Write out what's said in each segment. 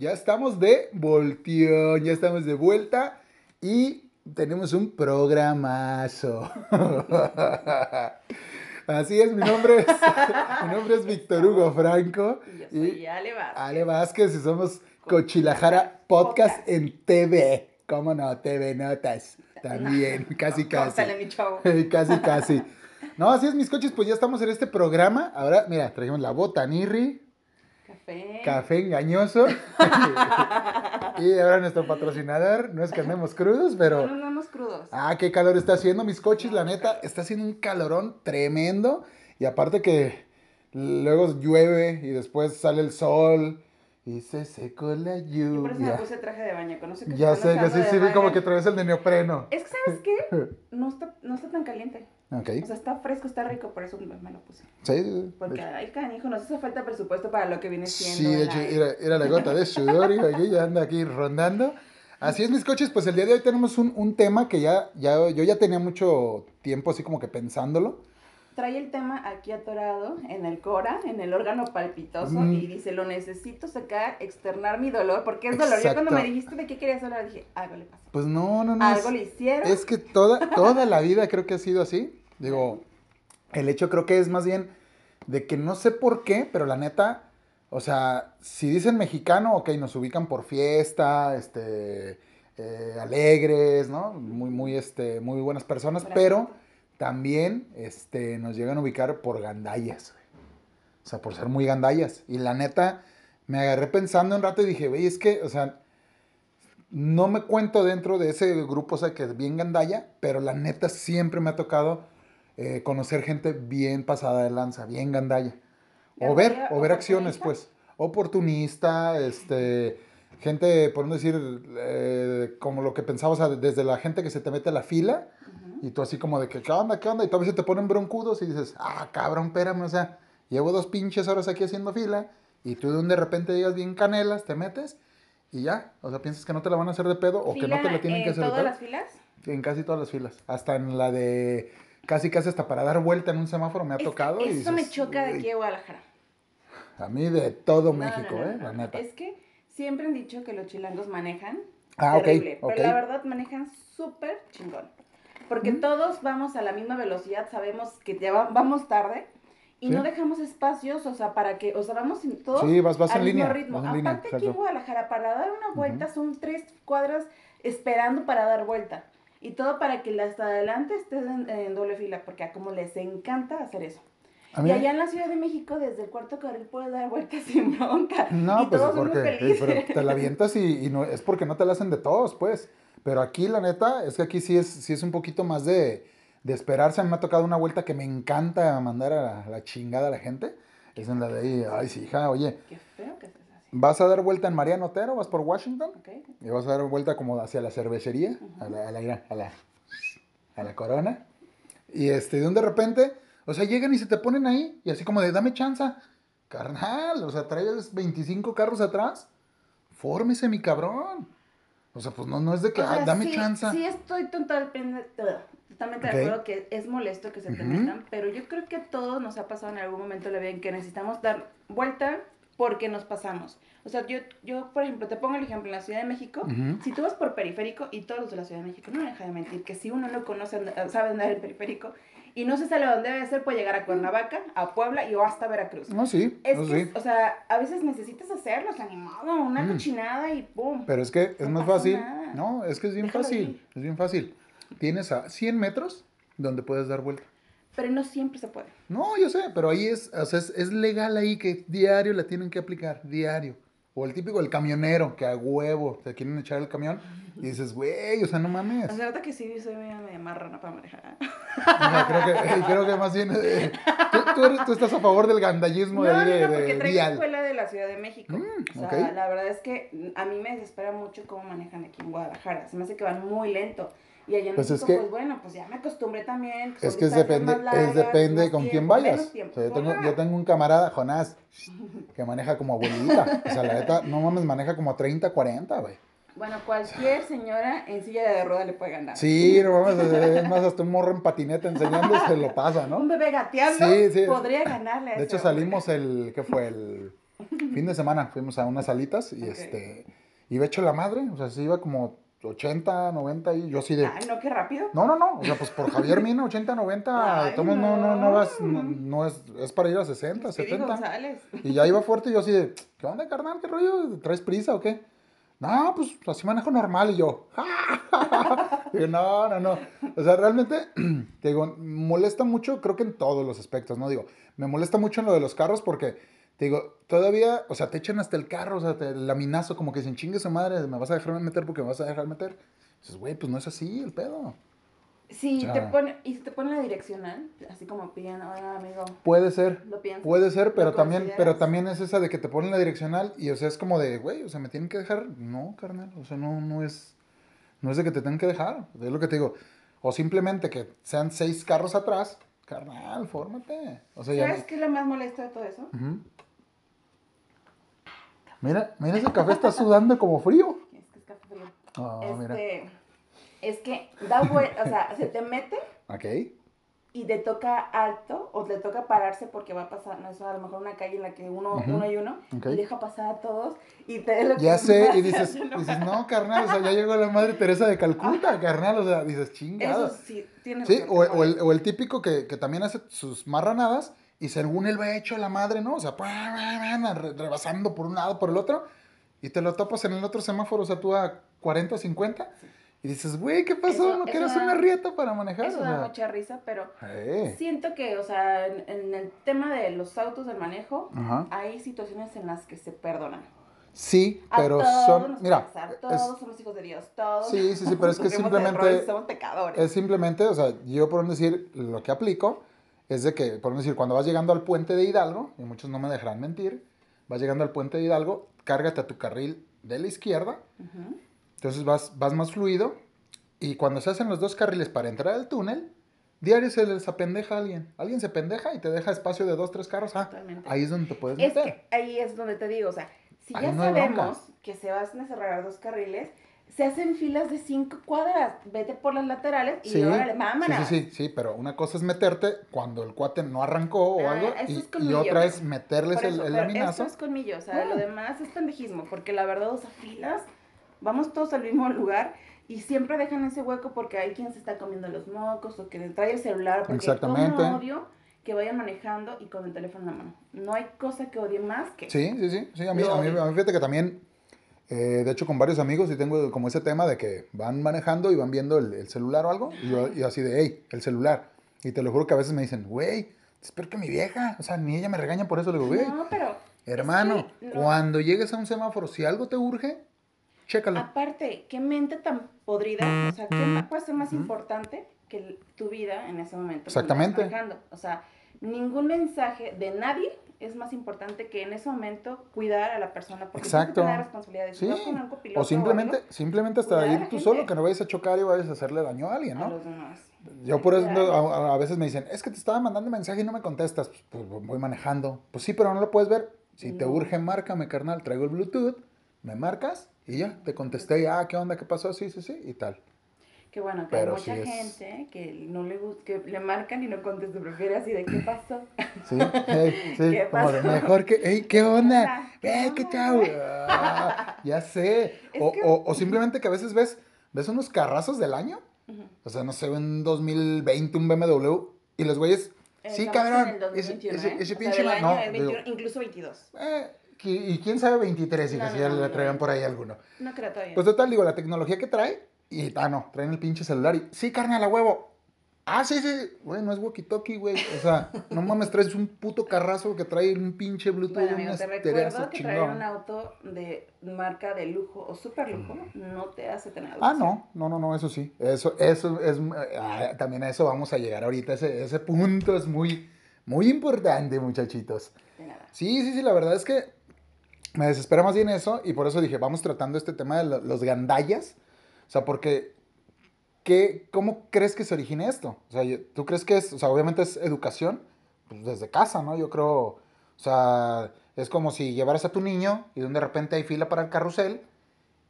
Ya estamos de volteón, ya estamos de vuelta y tenemos un programazo. Así es, mi nombre es, mi nombre es Víctor Hugo Franco Y yo soy y Ale Vázquez. Ale Vázquez y somos Cochilajara Podcast en TV. ¿Cómo no? TV Notas. También, casi casi. Mi chavo. casi, casi. No, así es, mis coches, pues ya estamos en este programa. Ahora, mira, trajimos la botanirri, Café. café engañoso. y ahora nuestro patrocinador, no es que andemos crudos, No pero... nos damos crudos. Ah, qué calor está haciendo, mis coches, la neta, está haciendo un calorón tremendo. Y aparte que luego llueve y después sale el sol y se secó la Yo por eso me lluvia. puse traje de baño. Conoce que Ya sé, que sí, sí, vi como que traes el de neopreno. Es que, ¿sabes qué? No está, no está tan caliente. Ok. O sea, está fresco, está rico, por eso me, lo puse. Sí, sí, sí, de Porque, ay, canijo, nos hace falta presupuesto para lo que viene siendo. Sí, de hecho, era, era la gota de sudor y aquí ya anda aquí rondando. Así es, mis coches, pues el día de hoy tenemos un, un tema que ya, ya, yo ya tenía mucho tiempo así como que pensándolo. Trae el tema aquí atorado en el cora, en el órgano palpitoso, Mm. y dice, lo necesito sacar, externar mi dolor, porque es dolor. Yo cuando me dijiste de qué querías hablar, dije, algo le pasó. Pues no, no, no. Algo es- le hicieron. Es que toda, toda la vida creo que ha sido así. Digo, el hecho creo que es más bien de que no sé por qué, pero la neta, o sea, si dicen mexicano, ok, nos ubican por fiesta, este, eh, alegres, ¿no? Muy, muy, este, muy buenas personas, Gracias. pero también, este, nos llegan a ubicar por gandallas, güey. O sea, por ser muy gandallas. Y la neta, me agarré pensando un rato y dije, güey, es que, o sea, no me cuento dentro de ese grupo, o sea, que es bien gandalla, pero la neta siempre me ha tocado eh, conocer gente bien pasada de lanza, bien gandalla. O ver, ¿Gandalla o ver acciones, pues. Oportunista, este, gente, por no decir, eh, como lo que pensaba, o sea, desde la gente que se te mete a la fila. Y tú así como de que, ¿qué onda, qué onda? Y a veces te ponen broncudos y dices, ah, cabrón, espérame, o sea, llevo dos pinches horas aquí haciendo fila, y tú de un de repente llegas bien canelas, te metes, y ya, o sea, piensas que no te la van a hacer de pedo, o que no te la tienen que en hacer de todas pedo. las filas? En casi todas las filas. Hasta en la de. Casi, casi hasta para dar vuelta en un semáforo me ha tocado. y Eso me choca de aquí a Guadalajara. A mí de todo México, ¿eh? La neta. Es que siempre han dicho que los chilangos manejan Ah, ok. pero la verdad manejan súper chingón. Porque Mm. todos vamos a la misma velocidad, sabemos que ya va- vamos tarde y Sí. no dejamos espacios, o sea, para que, o sea, vamos todos Sí, vas, vas al en mismo línea. ritmo. Vas en línea, Aparte aquí en. Guadalajara, para dar una vuelta son tres cuadras esperando para dar vuelta. Y todo para que hasta adelante estés en, en doble fila, porque a como les encanta hacer eso. A mí- Y allá en la Ciudad de México, desde el cuarto carril puedes dar vueltas sin bronca. No, y pues todos porque eh, felices. pero te la avientas y, y no, es porque no te la hacen de todos, pues. Pero aquí, la neta, es que aquí sí es, sí es un poquito más de, de esperarse. A mí me ha tocado una vuelta que me encanta mandar a la, a la chingada a la gente. Es en la de ahí, ay, sí, hija, oye, Qué feo que así. vas a dar vuelta en Mariano Otero, vas por Washington. Y vas a dar vuelta como hacia la cervecería, a, la, a, la, a, la, a la corona. Y este, de un de repente, o sea, llegan y se te ponen ahí, y así como de, dame chanza. Carnal, o sea, traes 25 carros atrás. Fórmese, mi cabrón. O sea, pues no, no es de que, O sea, "Ay, dame sí, chanza. Sí, estoy totalmente, totalmente Ok. de acuerdo que es molesto que se Ujú. metan, pero yo creo que a todos nos ha pasado en algún momento de la vida en que necesitamos dar vuelta porque nos pasamos. O sea, yo, yo por ejemplo, te pongo el ejemplo en la Ciudad de México. Ujú. Si tú vas por periférico, y todos los de la Ciudad de México, no me deja de mentir, que si uno no conoce, sabe andar el periférico, y no se sale a dónde debe ser, puede llegar a Cuernavaca, a Puebla y o hasta Veracruz. No, sí, Es no, que, sí. o sea, a veces necesitas hacerlo, o sea, una Mm. cochinada y pum. Pero es que es No más fácil. nada. No, es que es bien Déjalo fácil. ir. Es bien fácil. Tienes a 100 metros donde puedes dar vuelta. Pero no siempre se puede. No, yo sé, pero ahí es, o sea, es, es legal ahí que diario la tienen que aplicar, diario. O el típico, el camionero, que a huevo te quieren echar el camión. Y dices, güey, o sea, no mames. O sea, nota que sí soy media, media marrana para manejar. Creo, que, creo que más bien eh, tú, tú, eres- tú estás a favor del gandallismo No, de, no, no, porque traigo escuela de la Ciudad de México. Mm, o sea, la verdad es que a mí me desespera mucho cómo manejan aquí en Guadalajara. Se me hace que van muy lento. Y allá en Pues es México, que- pues bueno, pues ya me acostumbré también. Es que es depende, largas, es depende con quién vayas. O sea, yo tengo, yo tengo un camarada, Jonás, que maneja como abuelita. O sea, la neta, no mames, maneja como 30, 40, güey. Bueno, cualquier señora en silla de rueda le puede ganar. Sí, no mames, es más, hasta un morro en patineta enseñando se lo pasa, Un ¿no? bebé gateando Sí, sí. podría ganarle a De hecho, hombre. salimos el, ¿qué fue? El fin de semana, fuimos a unas salitas y Ok. este, iba hecho la madre, o sea, se iba como 80, 90 y yo así de... Ay, no, qué rápido. No, no, no, o sea, pues por Javier Mina, 80, 90, Ay, tomo, no, no, no vas, no, no es, es para ir a 60, Speedy 70. González. Y ya iba fuerte y yo así de, ¿qué onda, carnal? ¿Qué rollo? ¿Traes prisa o qué? No, pues así manejo normal. Y yo, Digo, no, no, no. O sea, realmente, te digo, molesta mucho, creo que en todos los aspectos, ¿no? Digo, me molesta mucho en lo de los carros porque, te digo, todavía, o sea, te echan hasta el carro, o sea, te, el laminazo, como que dicen, chingue su madre, me vas a dejar meter porque me vas a dejar meter. Dices, güey, pues no es así el pedo. Sí, O te sea- pone, y si te pone la direccional, así como piden, oiga, amigo, Puede ser, lo piensas. Puede ser, pero ¿Lo también, pero también es esa de que te ponen la direccional y o sea, es como de, güey, o sea, me tienen que dejar. No, carnal, o sea, no, no es, no es de que te tengan que dejar, es lo que te digo. O simplemente que sean seis carros atrás, carnal, fórmate. O sea, ya. ¿Sabes qué es lo más molesto de todo eso? Ujú. Mira, mira, ese café está sudando como frío. Es que es café frío. Ah, mira. este, es que da vuelta, o sea, se te mete Ok. y te toca alto o te toca pararse porque va a pasar, no es a lo mejor una calle en la que uno, uno y uno, Ok. y deja pasar a todos y te lo Ya sé, y dices, dices, no, carnal, o sea, ya llegó la madre Teresa de Calcuta, carnal, o sea, dices, chingada. Eso sí, tienes Sí, o, o el, o el típico que, que también hace sus marranadas y según él va hecho la madre, ¿no? O sea, rebasando por un lado, por el otro, y te lo topas en el otro semáforo, o sea, tú a 40, 50, y dices, güey, ¿qué pasó? Eso- ¿No quieres da- una rieta para manejar? Eso O da sea, mucha risa, pero eh, siento que, o sea, en, en el tema de los autos del manejo, Ajá. hay situaciones en las que se perdonan. Sí, A pero todos son, nos mira, pasar, es- todos somos hijos de Dios, todos. Sí, sí, sí, pero es que simplemente- errores, somos pecadores. Es simplemente, o sea, yo por decir, lo que aplico es de que, por decir, cuando vas llegando al puente de Hidalgo, y muchos no me dejarán mentir, vas llegando al puente de Hidalgo, cárgate a tu carril de la izquierda, entonces vas, vas más fluido, y cuando se hacen los dos carriles para entrar al túnel, diario se les apendeja a alguien. Alguien se pendeja y te deja espacio de dos, tres carros. Ah, ahí es donde te puedes Es meter. que ahí es donde te digo, o sea, si Ahí ya no sabemos que se van a cerrar dos carriles, se hacen filas de cinco cuadras, vete por las laterales y Sí, órale, sí, sí, sí, sí, pero una cosa es meterte cuando el cuate no arrancó o Ah, algo, eso y, y otra es meterles el, eso, el laminazo. Esto es colmillo, o sea, Ah. lo demás es pendejismo, porque la verdad, o sea, filas, vamos todos al mismo lugar y siempre dejan ese hueco porque hay quien se está comiendo los mocos o que trae el celular, porque Exactamente. como odio que vayan manejando y con el teléfono en la mano. No hay cosa que odie más que Sí, sí, sí, sí, a mí, a mí, a mí fíjate que también, eh, de hecho con varios amigos y tengo como ese tema de que van manejando y van viendo el, el celular o algo, y yo y así de, hey, el celular. Y te lo juro que a veces me dicen, güey, espero que mi vieja, o sea, ni ella me regaña por eso, le digo, güey, No, pero hermano, no. cuando llegues a un semáforo, si algo te urge, chécalo. aparte, qué mente tan podrida, o sea, qué puede ser más importante que tu vida en ese momento. Exactamente. O sea, ningún mensaje de nadie es más importante que en ese momento cuidar a la persona porque Exacto. tienes que tener responsabilidades. Sí, con un copiloto o simplemente, algo, simplemente hasta a ir tú gente. solo, que no vayas a chocar y vayas a hacerle daño a alguien, a ¿no? los demás. Yo por eso a, a- a veces me dicen, es que te estaba mandando mensaje y no me contestas. Pues, pues, voy manejando. Pues sí, pero no lo puedes ver. Si te urge, márcame, carnal. Traigo el Bluetooth, me marcas y ya, te contesté. Ah, ¿qué onda? ¿Qué pasó? Sí, sí, sí, y tal. Que bueno, que Pero hay mucha sí es- gente que no le gusta, que le marcan y no contesta, prefiere así de qué pasó. Sí, hey, sí, ¿Qué como pasó? mejor que, hey, ¿qué onda? Ajá, ¿qué Eh, ¿qué onda, chau? Ah, ya sé. O, que- o, o simplemente que a veces ves, ves unos carrazos del año. O sea, no sé, en 2020 un BMW y los güeyes, sí, Estamos cabrón. en el 2021, ese, ¿eh? ese O sea, pinche no, es 21, digo, incluso 22. eh, y quién sabe 23 y No, que si ya no, le traigan por ahí alguno. No creo todavía. Pues total, digo, la tecnología que trae, y ah, no, traen el pinche celular y, sí, carnal, a huevo. Ah, sí, sí, güey, no es walkie-talkie, güey. O sea, no mames, traes un puto carrazo que trae un pinche Bluetooth. Bueno, amigo, te recuerdo que traer un auto de marca de lujo o super lujo no te hace tener Ah, no, no, no, no, eso sí. Eso, eso es, ah, también a eso vamos a llegar ahorita. Ese, ese punto es muy, muy importante, muchachitos. De nada. Sí, sí, sí, la verdad es que me desespera más bien eso y por eso dije, vamos tratando este tema de lo- los gandallas. O sea, porque, ¿qué, ¿cómo crees que se origina esto? O sea, ¿tú crees que es, o sea, obviamente es educación? Pues desde casa, ¿no? Yo creo, o sea, es como si llevaras a tu niño y de repente hay fila para el carrusel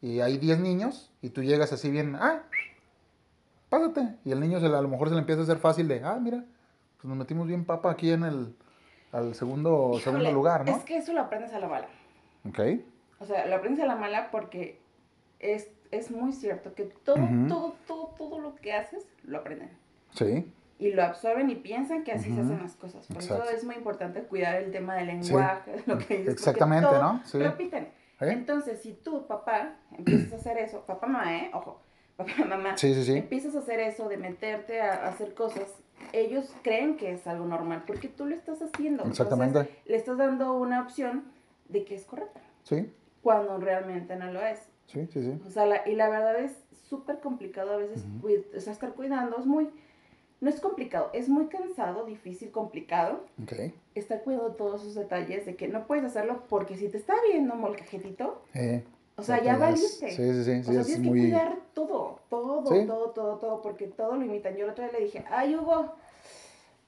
y hay 10 niños y tú llegas así bien, ah, pásate. Y el niño se, a lo mejor se le empieza a hacer fácil de, ah, mira, pues nos metimos bien papa aquí en el, al segundo, segundo lugar, ¿no? Es que eso lo aprendes a la bala. Ok. O sea, lo aprendes a la mala porque es, es muy cierto que todo, todo, todo, todo lo que haces lo aprenden. Sí, Y lo absorben y piensan que así se hacen las cosas. Por Exacto. eso es muy importante cuidar el tema del lenguaje, lo que dices. Exactamente, todo ¿no? Sí. Repiten. ¿Eh? Entonces, si tú, papá, empiezas a hacer eso, papá, mamá, ¿eh? Ojo, papá, mamá, Sí, sí, sí. empiezas a hacer eso de meterte a, a hacer cosas, ellos creen que es algo normal porque tú lo estás haciendo. Exactamente. Entonces, le estás dando una opción de que es correcta, Sí, cuando realmente no lo es. Sí, sí, sí. O sea, la- y la verdad es súper complicado a veces cuid- o sea, estar cuidando, es muy, no es complicado, es muy cansado, difícil, complicado Ok. estar cuidando todos esos detalles de que no puedes hacerlo porque si te está viendo molcajetito, Eh, o sea, ya valiste. Sí, sí, sí. O sí sea, es tienes que cuidar todo, todo, Sí. todo, todo, todo, porque todo lo imitan. Yo el otro día le dije, ay, Hugo,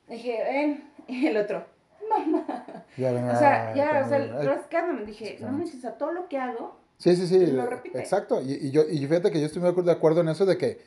dije, ven, y el otro, Ya ven, o sea, ya, o sea, rascándome, dije, no manches, sea, todo lo que hago, Sí, sí, sí. lo repite. Exacto. Y, y yo, y fíjate que yo estoy muy de acuerdo en eso de que,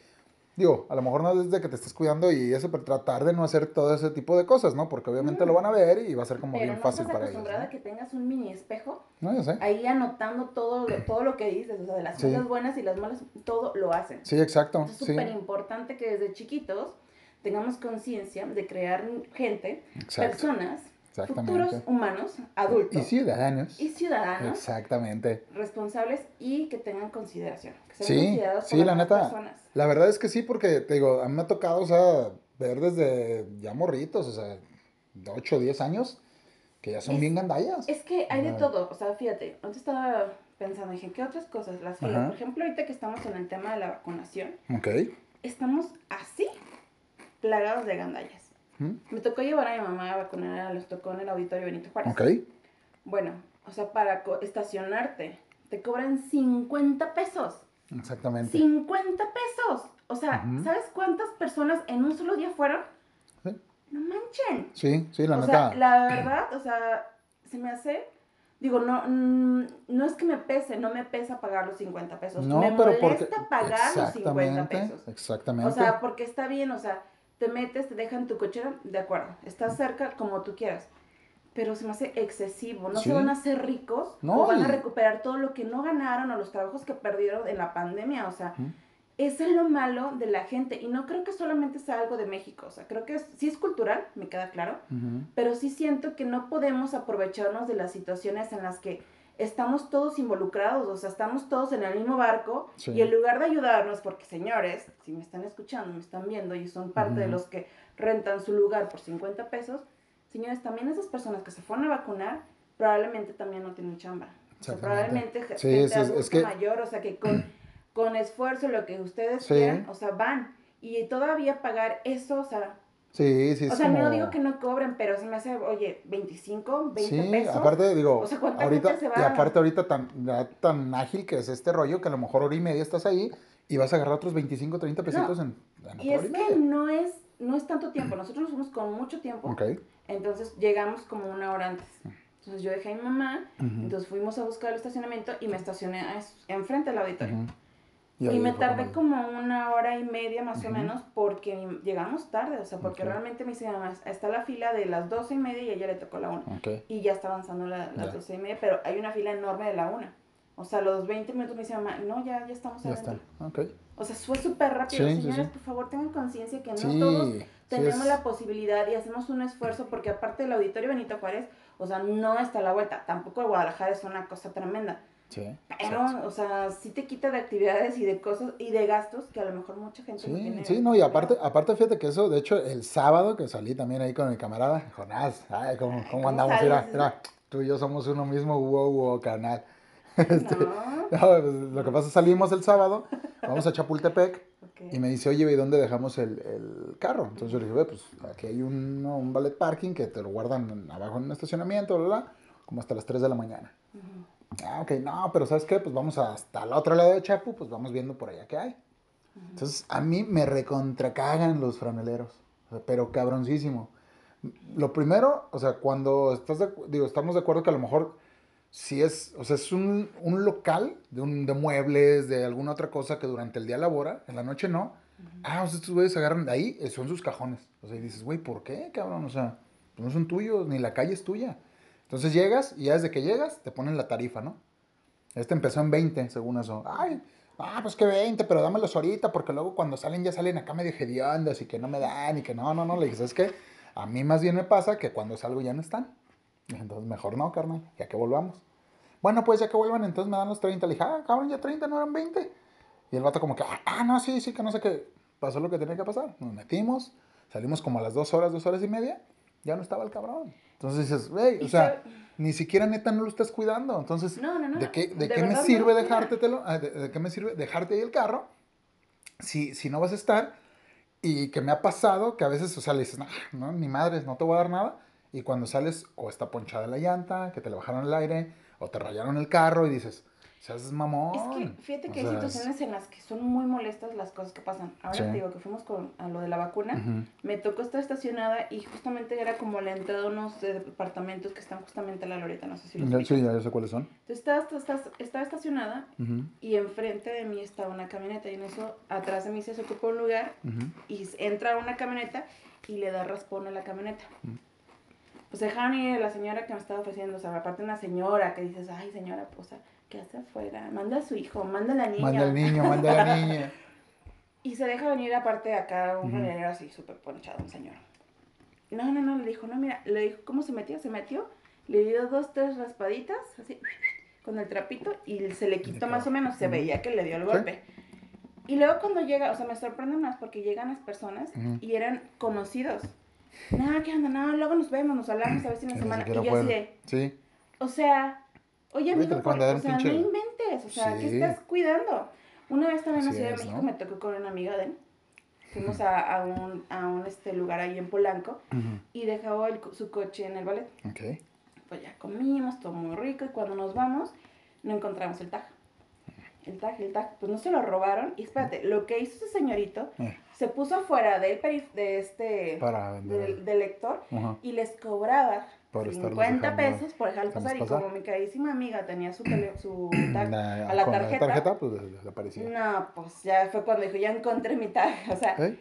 digo, a lo mejor no es de que te estés cuidando y eso, pero tratar de no hacer todo ese tipo de cosas, ¿no? Porque obviamente lo van a ver y va a ser como pero bien no fácil para ellos. acostumbrada ¿no? a que tengas un mini espejo No, yo sé. ahí anotando todo, lo- todo lo que dices, o sea, de las Sí. cosas buenas y las malas, todo lo hacen. Sí, exacto. Entonces, Es Sí, súper importante que desde chiquitos tengamos conciencia de crear gente, exacto. personas. Futuros humanos, adultos Y ciudadanos. y ciudadanos Exactamente. responsables y que tengan consideración. Que sean Sí, considerados sí, la neta. personas. La verdad es que sí, porque te digo, a mí me ha tocado, o sea, ver desde ya morritos, o sea, de 8 o 10 años, que ya son Es- bien gandallas. Es que hay de todo, o sea, fíjate, antes estaba pensando, dije, ¿qué otras cosas? Las filas, Ajá. por ejemplo, ahorita que estamos en el tema de la vacunación, Ok. estamos así plagados de gandallas. ¿Mm? Me tocó llevar a mi mamá a vacunar, los tocó en el auditorio Benito Juárez. Ok. Bueno, o sea, para estacionarte, te cobran 50 pesos. Exactamente. 50 pesos. O sea. ¿sabes cuántas personas en un solo día fueron? Sí. No manchen. Sí, sí, la o neta. sea, la verdad, o sea, se me hace. Digo, no, mm, no es que me pese, no me pesa pagar los 50 pesos. No, me pero porque. molesta pagar los 50 Exactamente, pesos. Exactamente. O sea, porque está bien, o sea, te metes, te dejan tu cochera, de acuerdo, estás cerca como tú quieras. Pero se me hace excesivo, no Sí. se van a hacer ricos No, o van a recuperar todo lo que no ganaron o los trabajos que perdieron en la pandemia, o sea, eso es lo malo de la gente y no creo que solamente sea algo de México, o sea, creo que es- sí es cultural, me queda claro, pero sí siento que no podemos aprovecharnos de las situaciones en las que estamos todos involucrados, o sea, estamos todos en el mismo barco Sí. y en lugar de ayudarnos, porque señores, si me están escuchando, me están viendo y son parte de Ujú. los que rentan su lugar por 50 pesos, señores, también esas personas que se fueron a vacunar probablemente también no tienen chamba. O sea, probablemente gente sí, es- adulto es que- mayor, o sea, que con, con esfuerzo, lo que ustedes Sí. quieran, o sea, van. Y todavía pagar eso, o sea, Sí, sí, es o sea, como... no digo que no cobren, pero se me hace, oye, 25, 20 Sí, pesos. aparte digo, O sea, ¿cuánta ahorita, gente se va? y aparte ahorita tan, tan ágil que es este rollo que a lo mejor hora y media estás ahí y vas a agarrar otros 25, 30 pesitos en, en y es que no es, no es tanto tiempo. Nosotros nos fuimos con mucho tiempo. Ok. Entonces llegamos como una hora antes. Entonces yo dejé a mi mamá, Ujú. entonces fuimos a buscar el estacionamiento y me estacioné enfrente del auditorio. Ujú. Y, me tardé como- como una hora y media más o menos porque llegamos tarde, o sea, porque realmente me dice mamá, está la fila de las doce y media y ella le tocó la una. Ok. Y ya está avanzando la- las Ya. doce y media, pero hay una fila enorme de la una. O sea, los 20 minutos me dice mamá, no, ya, ya estamos Ya adentro. está. Ok. O sea, fue súper rápido. Sí, Señores, sí. por favor, tengan conciencia que no todos tenemos es- la posibilidad y hacemos un esfuerzo porque aparte del auditorio Benito Juárez, o sea, no está a la vuelta. Tampoco Guadalajara es una cosa tremenda. Sí. Pero, o sea, sí te quita de actividades y de cosas y de gastos que a lo mejor mucha gente no Sí, tiene. sí, no, y aparte, aparte fíjate que eso, de hecho, el sábado que salí también ahí con mi camarada, Jonás, ay, ¿cómo, cómo ¿Cómo andamos? Mira, mira, tú y yo somos uno mismo, wow, wow, canal. Este, No. no, pues, lo que pasa es salimos el sábado, vamos a Chapultepec, Ok. y me dice, oye, ¿y dónde dejamos el, el carro? Entonces yo le dije, ve, pues aquí hay un, un ballet parking que te lo guardan abajo en un estacionamiento, bla, bla, como hasta las 3 de la mañana. Ujú. Ah, ok, no, pero ¿sabes qué? Pues vamos hasta el otro lado de Chapu, pues vamos viendo por allá qué hay. Entonces, a mí me recontracagan los franeleros, pero cabroncísimo. Lo primero, o sea, cuando estás, de, digo, estamos de acuerdo que a lo mejor si es, o sea, es un, un local de, un, de muebles, de alguna otra cosa que durante el día labora, en la noche no. Ah, o sea, estos güeyes agarran de ahí, son sus cajones. O sea, y dices, güey, ¿por qué, cabrón? O sea, pues no son tuyos, ni la calle es tuya. Entonces llegas y ya desde que llegas te ponen la tarifa, ¿no? Este empezó en 20, según eso. Ay, ah, pues que 20, pero dámelos ahorita, porque luego cuando salen ya salen acá medio hediondos y que no me dan y que no, no, no. Le dije, ¿sabes qué? A mí más bien me pasa que cuando salgo ya no están. Entonces, mejor no, carnal, ya que volvamos. Bueno, pues ya que vuelvan, entonces me dan los 30. Le dije, ah, cabrón, ya 30, no eran 20. Y el vato como que, ah, no, sí, sí, que no sé qué. Pasó lo que tenía que pasar. Nos metimos, salimos como a las dos horas, dos horas y media. Ya no estaba el cabrón. Entonces dices, güey, o sea, ni siquiera neta no lo estás cuidando. Entonces, No, no, no. ¿de qué, de De qué me sirve lo cuida. dejártetelo? ah, de, de qué me sirve dejarte ahí el carro si, si no vas a estar? Y que me ha pasado que a veces, o sea, le dices, "Nah, no, ni madres, no te voy a dar nada. Y cuando sales, o está ponchada la llanta, que te le bajaron el aire, o te rayaron el carro y dices, seas mamón. Es que fíjate O que hay sea, es- situaciones en las que son muy molestas las cosas que pasan. Ahora Sí. te digo que fuimos con, a lo de la vacuna. Ujú. Me tocó estar estacionada y justamente era como la entrada de unos departamentos que están justamente a la Loreta, no sé si los Ya. Sí, ya sé cuáles son. Entonces estaba, estaba, estaba estacionada Ujú, y enfrente de mí estaba una camioneta y en eso atrás de mí se ocupa un lugar ujú. y s- entra una camioneta y le da raspón a la camioneta. Pues dejaron ir a la señora que me estaba ofreciendo, o sea, aparte una señora que dices, ay señora, pues, o sea, ¿qué hace afuera? Manda a su hijo, manda a la niña. Manda al niño, manda a la niña. Y se deja venir aparte de acá un franelero así súper ponchado, un señor. No, no, no, le dijo, no, mira, le dijo, ¿cómo se metió? Se metió, le dio dos, tres raspaditas, así, con el trapito, y se le quitó más o menos, se veía que le dio el Sí. golpe. Y luego cuando llega, o sea, me sorprende más porque llegan las personas Ujú. y eran conocidos. No, ¿qué onda? No, luego nos vemos, nos hablamos a ver si una semana. Y yo así de, Sí. o sea, oye, amigo, por- o sea, pinche- no inventes, o sea, ¿qué Sí. estás cuidando? Una vez también en la Ciudad de México ¿no? me tocó con una amiga de él. Fuimos a, a un, a un este, lugar ahí en Polanco y dejó el su coche en el ballet. Ok. Pues ya comimos, todo muy rico y cuando nos vamos no encontramos el tag. El tag, el tag, pues no se lo robaron. Y espérate, lo que hizo ese señorito, Eh, se puso afuera del, perif- de este, para del, del lector y les cobraba Por estarlos 50 dejando- pesos por dejarlos pasar. Y como mi carísima amiga tenía su, tele- su tag a la tarjeta, pues le, le aparecía. no, pues ya fue cuando dijo, ya encontré mi tag. O sea, ¿Eh?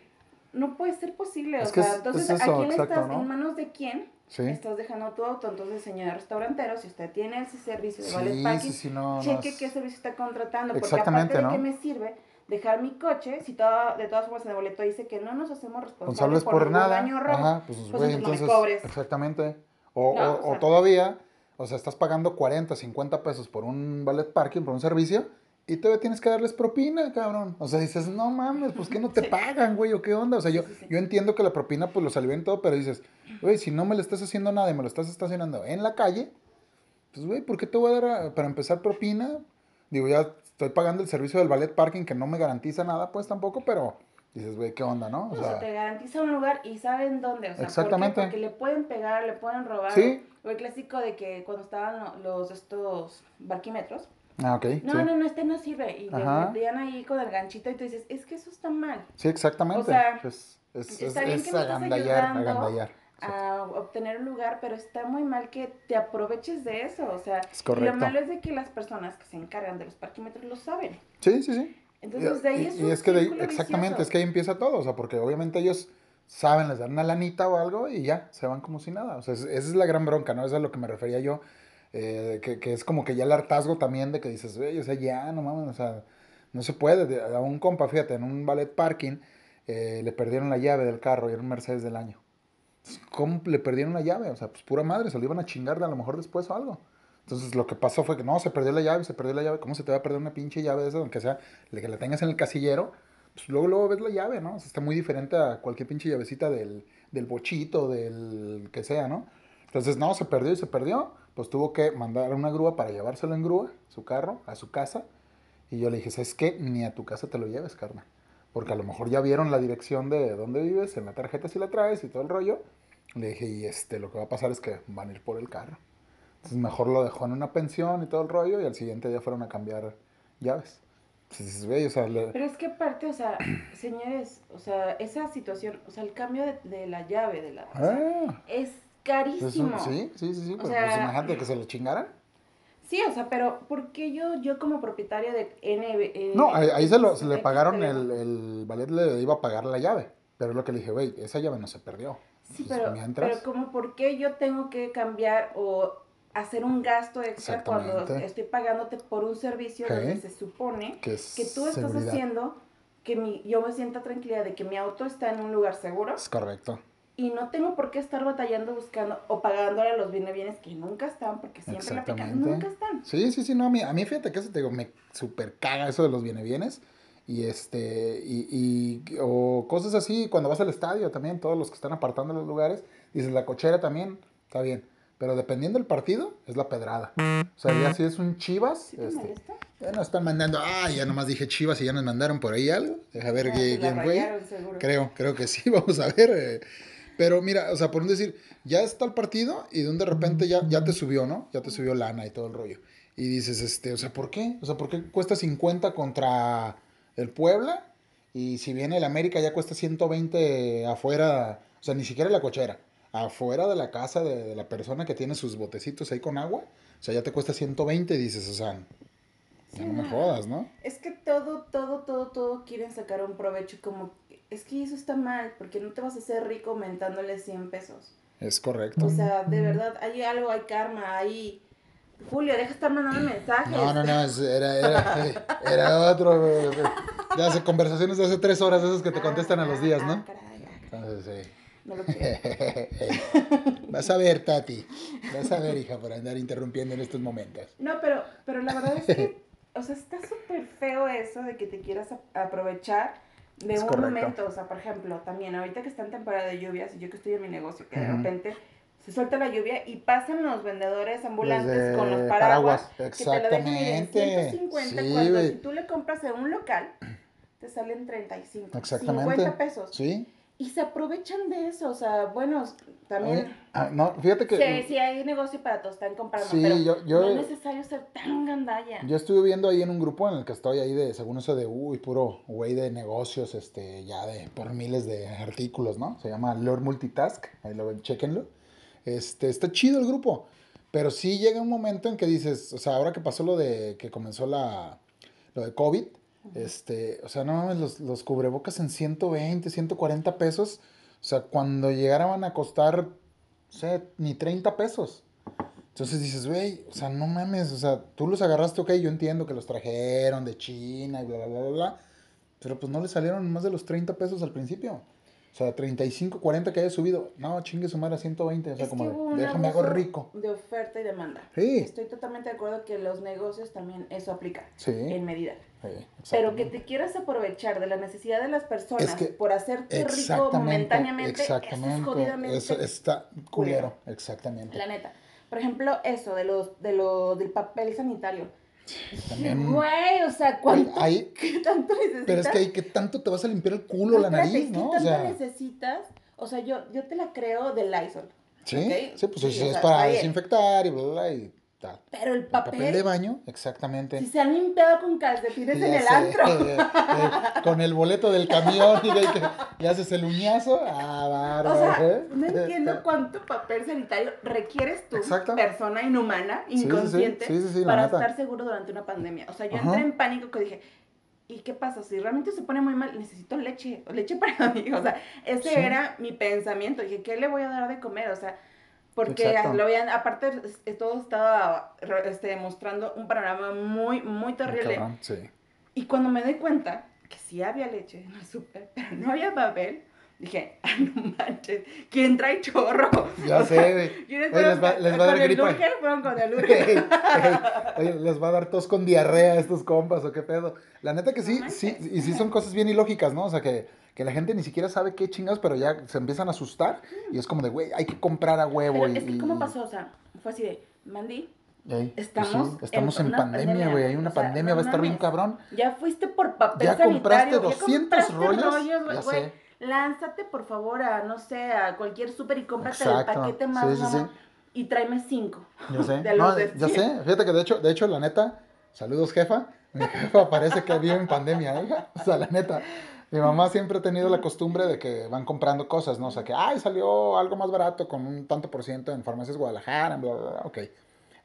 No puede ser posible. Es o sea, es- entonces, es ¿a eso, quién le exacto, estás? ¿no? ¿En manos de quién? Sí. Estás dejando tu auto. Entonces, señor restaurantero, si usted tiene ese servicio de Sí, valet parking, sí, no, cheque qué servicio está contratando. Porque aparte de que me sirve dejar mi coche, si todo, de todas formas en el boleto dice que no nos hacemos responsables por, por nada. daño o robo, Ajá, pues, pues güey, entonces no me cobres. exactamente. O, o- o todavía, o sea, estás pagando 40, 50 pesos por un ballet parking, por un servicio, y todavía tienes que darles propina, cabrón. O sea, dices, no mames, pues que no te Sí. pagan, güey, o qué onda. O sea, yo, Sí, sí, yo entiendo que la propina, pues lo salió en todo, pero dices, güey, si no me le estás haciendo nada y me lo estás estacionando en la calle, pues, güey, ¿por qué te voy a dar a- para empezar propina? Digo, ya estoy pagando el servicio del ballet parking que no me garantiza nada, pues tampoco, pero dices, güey, ¿qué onda, no? O sea, te garantiza un lugar y saben dónde. O sea, Exactamente. ¿por? Porque le pueden pegar, le pueden robar. Sí. O el clásico de que cuando estaban lo- los estos barquímetros, Ah, ok. no, sí. no, no, este no sirve. Y le Ajá. metían ahí con el ganchito y tú dices, es que eso está mal. Sí, exactamente. O sea, es es, es, está bien es que me agandallar, agandallar. a obtener un lugar, pero está muy mal que te aproveches de eso. O sea, Es y lo malo es de que las personas que se encargan de los parquímetros lo saben. Sí, sí, sí. Entonces, de ahí y, es y un es que de exactamente, vicioso. es que ahí empieza todo, o sea, porque obviamente ellos saben, les dan una lanita o algo y ya, se van como si nada. O sea, es- esa es la gran bronca, ¿no? Eso es a lo que me refería yo, eh, que, que es como que ya el hartazgo también de que dices, o sea, ya, no mames, o sea, no se puede. De- A un compa, fíjate, en un ballet parking, eh, le perdieron la llave del carro y era un Mercedes del año. ¿Cómo le perdieron la llave? O sea, pues pura madre, se lo iban a chingar de a lo mejor después o algo. Entonces lo que pasó fue que no, se perdió la llave, se perdió la llave. ¿Cómo se te va a perder una pinche llave de esa? Aunque sea, que la tengas en el casillero, pues luego, luego ves la llave, ¿no? O sea, está muy diferente a cualquier pinche llavecita del, del bochito, del que sea, ¿no? Entonces, no, se perdió y se perdió. Pues tuvo que mandar una grúa para llevárselo en grúa, su carro, a su casa. Y yo le dije, ¿sabes qué? Ni a tu casa te lo lleves, carnal. Porque a lo mejor ya vieron la dirección de dónde vives, en la tarjeta si la traes y todo el rollo. Le dije, y este, lo que va a pasar es que van a ir por el carro. Entonces mejor lo dejó en una pensión y todo el rollo y al siguiente día fueron a cambiar llaves. Entonces, o sea, Pero es que aparte, o sea, señores, o sea, esa situación, o sea, el cambio de, de la llave de la ah. es carísimo. sí, sí, sí, sí, pues, pues, imagínate que se lo chingaran. Sí, o sea, pero ¿por qué yo, yo como propietaria de NB... Eh, no, ahí, se, lo, se le pagaron, el, el ballet le iba a pagar la llave, pero es lo que le dije, güey, esa llave no se perdió. Sí, pero, pero como por qué yo tengo que cambiar o hacer un gasto extra cuando estoy pagándote por un servicio donde se supone que, tú estás haciendo que mi, yo me sienta tranquila de que mi auto está en un lugar seguro. Es correcto. Y no tengo por qué estar batallando buscando o pagándole a los bienes bienes que nunca están, porque siempre la pican, nunca están. Sí, sí, sí, no, a mí, a mí fíjate que eso te digo, me super caga eso de los bienes bienes. Y este, y, y, o cosas así, cuando vas al estadio también, todos los que están apartando los lugares, dices, la cochera también, está bien pero dependiendo del partido, es la pedrada. O sea, ya si es un Chivas. este, ya nos están mandando. Ah, ya nomás dije Chivas y ya nos mandaron por ahí algo. Deja ver ah, quién fue. Creo, creo que sí, vamos a ver. Eh. Pero mira, o sea, por un decir, ya está el partido y de, de repente ya, ya te subió, ¿no? Ya te subió lana y todo el rollo. Y dices, este, o sea, ¿por qué? O sea, ¿por qué cuesta 50 contra el Puebla? Y si viene el América ya cuesta 120 afuera, o sea, ni siquiera la cochera afuera de la casa de, la persona que tiene sus botecitos ahí con agua, o sea, ya te cuesta 120 y dices, o sea, no me jodas, ¿no? Es que todo, todo, todo, todo quieren sacar un provecho como, es que eso está mal, porque no te vas a hacer rico aumentándole 100 pesos. Es correcto. O sea, de verdad, hay algo, hay karma, hay... Julio, deja de estar mandando mensajes. No, no, no, era, era, era otro. De hace conversaciones de hace tres horas, esas que te ah, contestan a los días, ¿no? Ah, Entonces, sí. No lo quiero. Vas a ver, Tati. Vas a ver, hija, por andar interrumpiendo en estos momentos. No, pero, pero la verdad es que, o sea, está súper feo eso de que te quieras aprovechar de un momento. O sea, por ejemplo, también ahorita que está en temporada de lluvias y yo que estoy en mi negocio, que de repente se suelta la lluvia y pasan los vendedores ambulantes con los paraguas, Exactamente. que te lo dejan en 150 cuando si tú le compras en un local te salen 35, Exactamente. 50 pesos. Sí. Y se aprovechan de eso, o sea, bueno, también... Ah, no, fíjate que... Sí, sí, hay negocio para todos, están comprando, sí, pero yo, yo, no es necesario ser tan gandalla. Yo estuve viendo ahí en un grupo en el que estoy ahí de, según eso de, uy, puro güey de negocios, este, ya de, por miles de artículos, ¿no? Se llama Lord Multitask, ahí lo ven, chequenlo. Este, está chido el grupo, pero sí llega un momento en que dices, o sea, ahora que pasó lo de, que comenzó la, lo de COVID, este, o sea, no mames, los, los cubrebocas en 120, 140 pesos. O sea, cuando llegaran a costar, no sé, ni 30 pesos. Entonces dices, güey, o sea, no mames, o sea, tú los agarraste, ok, yo entiendo que los trajeron de China y bla, bla, bla, bla, pero pues no le salieron más de los 30 pesos al principio. O sea, 35, 40 que haya subido. No, chingue su madre a 120. O sea, como déjame hago rico. De oferta y demanda. Sí. Estoy totalmente de acuerdo que los negocios también eso aplica. Sí. En medida. Sí, Pero que te quieras aprovechar de la necesidad de las personas por hacerte rico momentáneamente. Exactamente. Eso es jodidamente. Eso está culero. Exactamente. La neta. Por ejemplo, eso de los, de lo, del papel sanitario también. Güey, o sea, ¿cuánto? ¿Qué tanto necesitas? Pero es que hay que tanto te vas a limpiar el culo, la nariz, ¿no? ¿Qué tanto o sea, necesitas? O sea, yo, yo te la creo de Lysol. Sí, sí, pues es para desinfectar y bla, bla, y pero el papel. papel de baño, exactamente. Si se han limpiado con calcetines en el antro. Eh, eh, con el boleto del camión y, que, haces el uñazo. Ah, o sea, ¿eh? no entiendo cuánto papel sanitario requieres tú, persona inhumana, inconsciente, para estar seguro durante una pandemia. O sea, yo entré en pánico que dije, ¿y qué pasa? Si realmente se pone muy mal, necesito leche, leche para mí. O sea, ese era mi pensamiento. Dije, ¿qué le voy a dar de comer? O sea, porque lo habían, aparte, todo estaba este, mostrando un panorama muy, muy terrible. Y cuando me doy cuenta que sí había leche en el súper, pero no había papel, Dije, no manches, ¿quién trae chorro? Ya sé, güey. les va, les va a dar gripa. El fueron con el Oye, les va a dar tos con diarrea a estos compas o qué pedo. La neta que sí, sí, y sí son cosas bien ilógicas, ¿no? O sea, que, que la gente ni siquiera sabe qué chingados, pero ya se empiezan a asustar y es como de, güey, hay que comprar a huevo. y, es que, ¿cómo pasó? O sea, fue así de, Mandy, pues estamos, estamos en, pandemia, güey. Hay una pandemia, va a estar bien cabrón. Ya fuiste por papel ya Compraste 200 rollos. rollos Lánzate, por favor, a, no sé, a cualquier súper y cómprate el paquete más sí, y tráeme cinco. Yo sé. no, ya sé. Fíjate que de hecho, de hecho, la neta, saludos, jefa. Mi jefa parece que vive en pandemia, ¿eh? O sea, la neta. Mi mamá siempre ha tenido la costumbre de que van comprando cosas, ¿no? O sea, que, ay, salió algo más barato con un tanto por ciento en farmacias Guadalajara, bla, bla, bla. Ok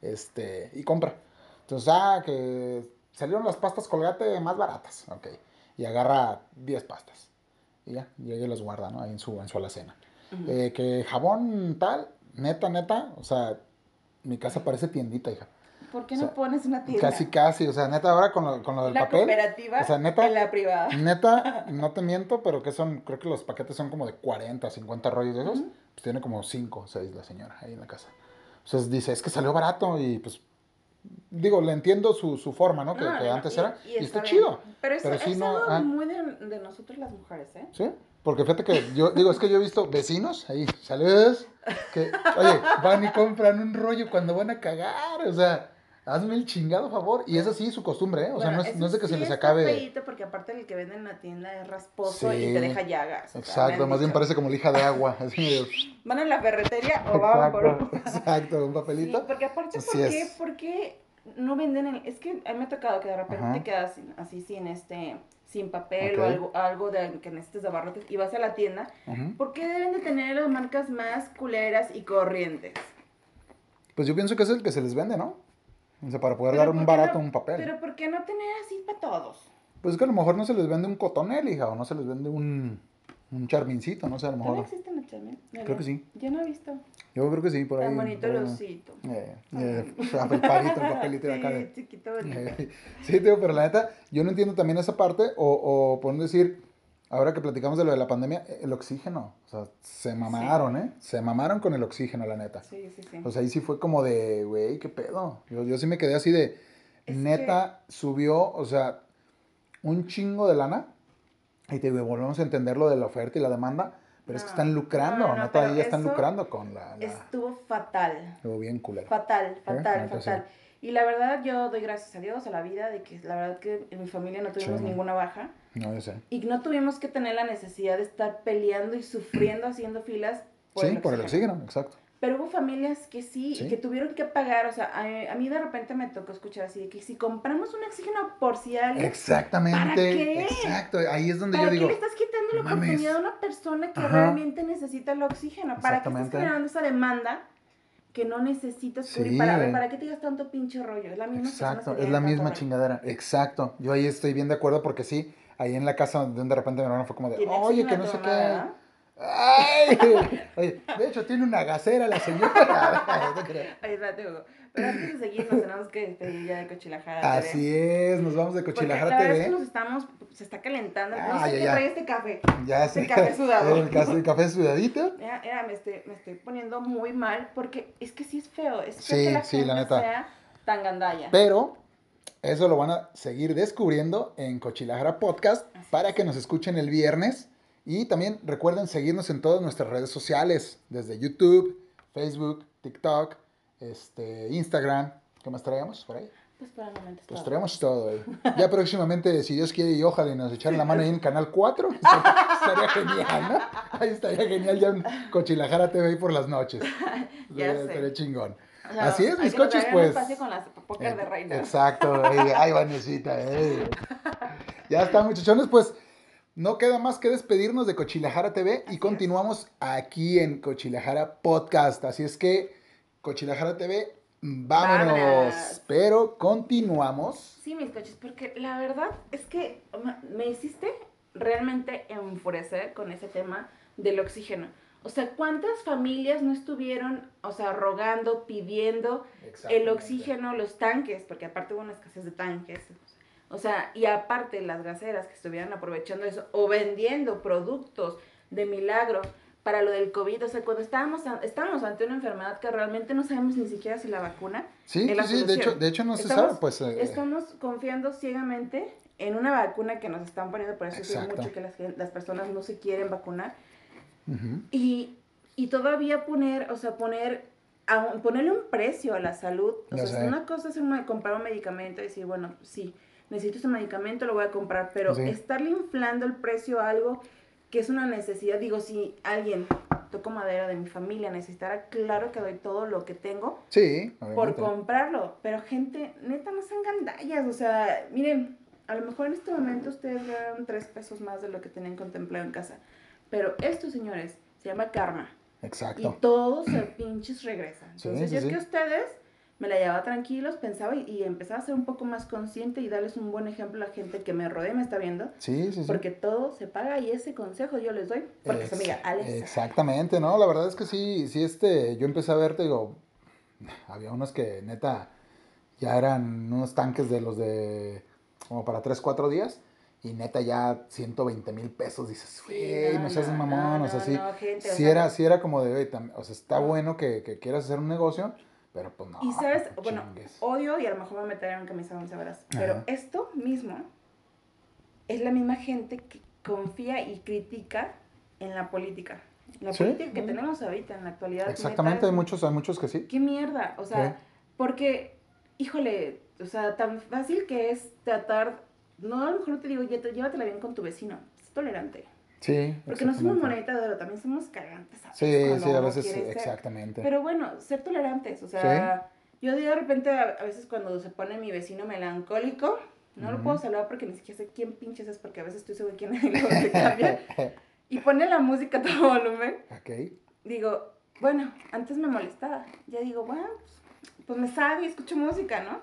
este, y compra. Entonces, ah, que salieron las pastas colgate más baratas, ok. Y agarra 10 pastas. Y ya, y ella las guarda, ¿no? Ahí en su, en su alacena. Eh, que jabón tal, neta, neta, o sea, mi casa parece tiendita, hija. ¿Por qué no pones una tienda? Casi, casi, o sea, neta, ahora con lo, con lo del papel. cooperativa o sea, neta, en la privada. Neta, no te miento, pero que son, creo que los paquetes son como de 40, 50 rollos de esos. Pues tiene como 5 o 6 la señora ahí en la casa. Entonces dice, es que salió barato y pues digo, le entiendo su, su forma, ¿no? Que, antes era. Y, está, chido. Pero, eso, es algo ah. muy de, de, nosotros las mujeres, ¿eh? Sí. Porque fíjate que yo digo, es que yo he visto vecinos ahí, saludos, que, oye, van y compran un rollo cuando van a cagar, o sea, hazme el chingado favor. Y es así su costumbre, ¿eh? O sea, no es, no es de que se les acabe. Feíto porque aparte el que vende en la tienda es rasposo y te deja llagas. Exacto, más bien parece como lija de agua. Así ¿Van a la ferretería o van por un... Exacto, un papelito. porque aparte, ¿por qué, ¿por qué no venden el... Es que a mí me ha tocado que de repente te quedas así sin este sin papel o algo, algo de, que necesites de abarrotes y vas a la tienda, ¿por qué deben de tener las marcas más culeras y corrientes? Pues yo pienso que es el que se les vende, ¿no? O sea, para poder dar un barato un papel. Pero ¿por qué no tener así para todos? Pues es que a lo mejor no se les vende un cotonel, hija, o no se les vende un, un charmincito, no sé, a lo mejor. ¿No existen los charmin? Creo que sí. Yo no he visto. Yo creo que sí, por ahí. Tan bonito el osito. Eh, eh, el palito, el papelito de acá. Sí, chiquito, bonito. Eh, sí, tío, pero la neta, yo no entiendo también esa parte, o, o por decir, ahora que platicamos de lo de la pandemia, el oxígeno, o sea, se mamaron, ¿eh? Se mamaron con el oxígeno, la neta. Sí, sí, sí. O sea, ahí sí fue como de, güey, ¿qué pedo? Yo, yo sí me quedé así de, neta, subió, o sea, un chingo de lana. Y te volvemos a entender lo de la oferta y la demanda. Pero es que están lucrando, no, no, todavía están lucrando con la, Estuvo fatal. Estuvo bien culero. Fatal, ¿Eh? fatal, fatal. Y la verdad, yo doy gracias a Dios, a la vida, de que la verdad que en mi familia no tuvimos ninguna baja. No, yo sé. Y no tuvimos que tener la necesidad de estar peleando y sufriendo haciendo filas por sí, por el oxígeno, exacto. Pero hubo familias que sí, que tuvieron que pagar, o sea, a, mí de repente me tocó escuchar así de que si compramos un oxígeno por si alguien... Exactamente. ¿para qué? Exacto, ahí es donde yo digo... ¿Para qué le estás quitando la oportunidad a una persona que realmente necesita el oxígeno? ¿Para qué estás generando esa demanda que no necesitas cubrir? Para, ¿Para qué te digas tanto pinche rollo? Es la misma Exacto, es la misma chingadera. Exacto, yo ahí estoy bien de acuerdo porque sí, ahí en la casa donde de repente mi hermano fue como de, oye, que no sé qué... Ay, oye, de hecho tiene una gasera la señora. Ahí va, Hugo. Pero antes de seguir, nos tenemos que despedir ya de Cochilajara Así es, nos vamos de Cochilajara Porque la TV. es que nos estamos, se está calentando. Ah, no sé qué trae este café. Ya sé. Este café sudado. El café, café sudadito. Ya, ya me, estoy, me estoy poniendo muy mal porque es que sí es feo. Es feo que la sí, la neta. sea tan gandalla. Pero eso lo van a seguir descubriendo en Cochilajara Podcast para que nos escuchen el viernes y también recuerden seguirnos en todas nuestras redes sociales, desde YouTube, Facebook, TikTok, este, Instagram. ¿Qué más traemos por ahí? Pues para el momento Pues traemos todo. Ya próximamente, si Dios quiere y ojalá y nos echaran la mano ahí en Canal 4, estaría, genial, ¿no? Ahí estaría genial ya un Cochilajara TV por las noches. ya estaría, chingón. Así es, mis coches, pues. con las de eh, reina. Exacto, ay, Vanesita, eh. Ya está, muchachones, pues no queda más que despedirnos de Cochilajara TV y continuamos aquí en Cochilajara Podcast. Así es que, Cochilajara TV, vámonos. Pero continuamos. Sí, mis coches, porque la verdad es que me hiciste realmente enfurecer con ese tema del oxígeno. O sea, ¿cuántas familias no estuvieron, o sea, rogando, pidiendo el oxígeno, los tanques? Porque aparte hubo una escasez de tanques. O sea, y aparte las gaseras que estuvieran aprovechando eso o vendiendo productos de milagro para lo del COVID, o sea, cuando estábamos, estábamos ante una enfermedad que realmente no sabemos ni siquiera si la vacuna sí, sí, de hecho, de hecho no se sabe, pues... Eh, estamos confiando ciegamente en una vacuna que nos están poniendo, por eso es mucho que las, las, personas no se quieren vacunar. Y, y todavía poner, o sea, poner a, ponerle un precio a la salud. O sea, una cosa es comprar un medicamento y decir, bueno, sí, necesito ese medicamento, lo voy a comprar, pero estarle inflando el precio a algo que es una necesidad, digo, si alguien, toco madera de mi familia, necesitara, claro que doy todo lo que tengo sí, por comprarlo, pero gente, neta, no sean gandallas, o sea, miren, a lo mejor en este momento ustedes ganan tres pesos más de lo que tenían contemplado en casa, pero esto, señores, se llama karma. Exacto. Y todos se pinches regresan. Entonces, yo es que ustedes me la llevaba tranquilos, pensaba y, empezaba a ser un poco más consciente y darles un buen ejemplo a la gente que me rodea y me está viendo. Sí, sí, sí. Porque todo se paga y ese consejo yo les doy porque es amiga Alex. Exactamente, ¿no? La verdad es que sí, sí, este, yo empecé a verte, digo, había unos que neta ya eran unos tanques de los de como para 3, 4 días. Y neta ya 120 mil pesos, dices, güey, no, seas mamón, o sea, sí, sí, era, sí era como de, o sea, está bueno que, que quieras hacer un negocio, pero pues no. Y sabes, bueno, odio y a lo mejor me meteré en camisa once horas. Pero esto mismo es la misma gente que confía y critica en la política. La política que tenemos ahorita en la actualidad. Exactamente, hay muchos, hay muchos que sí. Qué mierda. O sea, porque, híjole, o sea, tan fácil que es tratar. No, a lo mejor no te digo, llévatela bien con tu vecino. Es tolerante. Sí. Porque no somos monedita de oro, también somos cagantes. Sí, sí, a veces exactamente. Pero bueno, ser tolerantes, o sea, yo de repente a, veces cuando se pone mi vecino melancólico, no lo puedo saludar porque ni siquiera sé quién pinches es, porque a veces estoy seguro quién es cambia. y pone la música a todo volumen. Ok. Digo, bueno, antes me molestaba. Ya digo, bueno, pues, pues me sabe y escucho música, ¿no?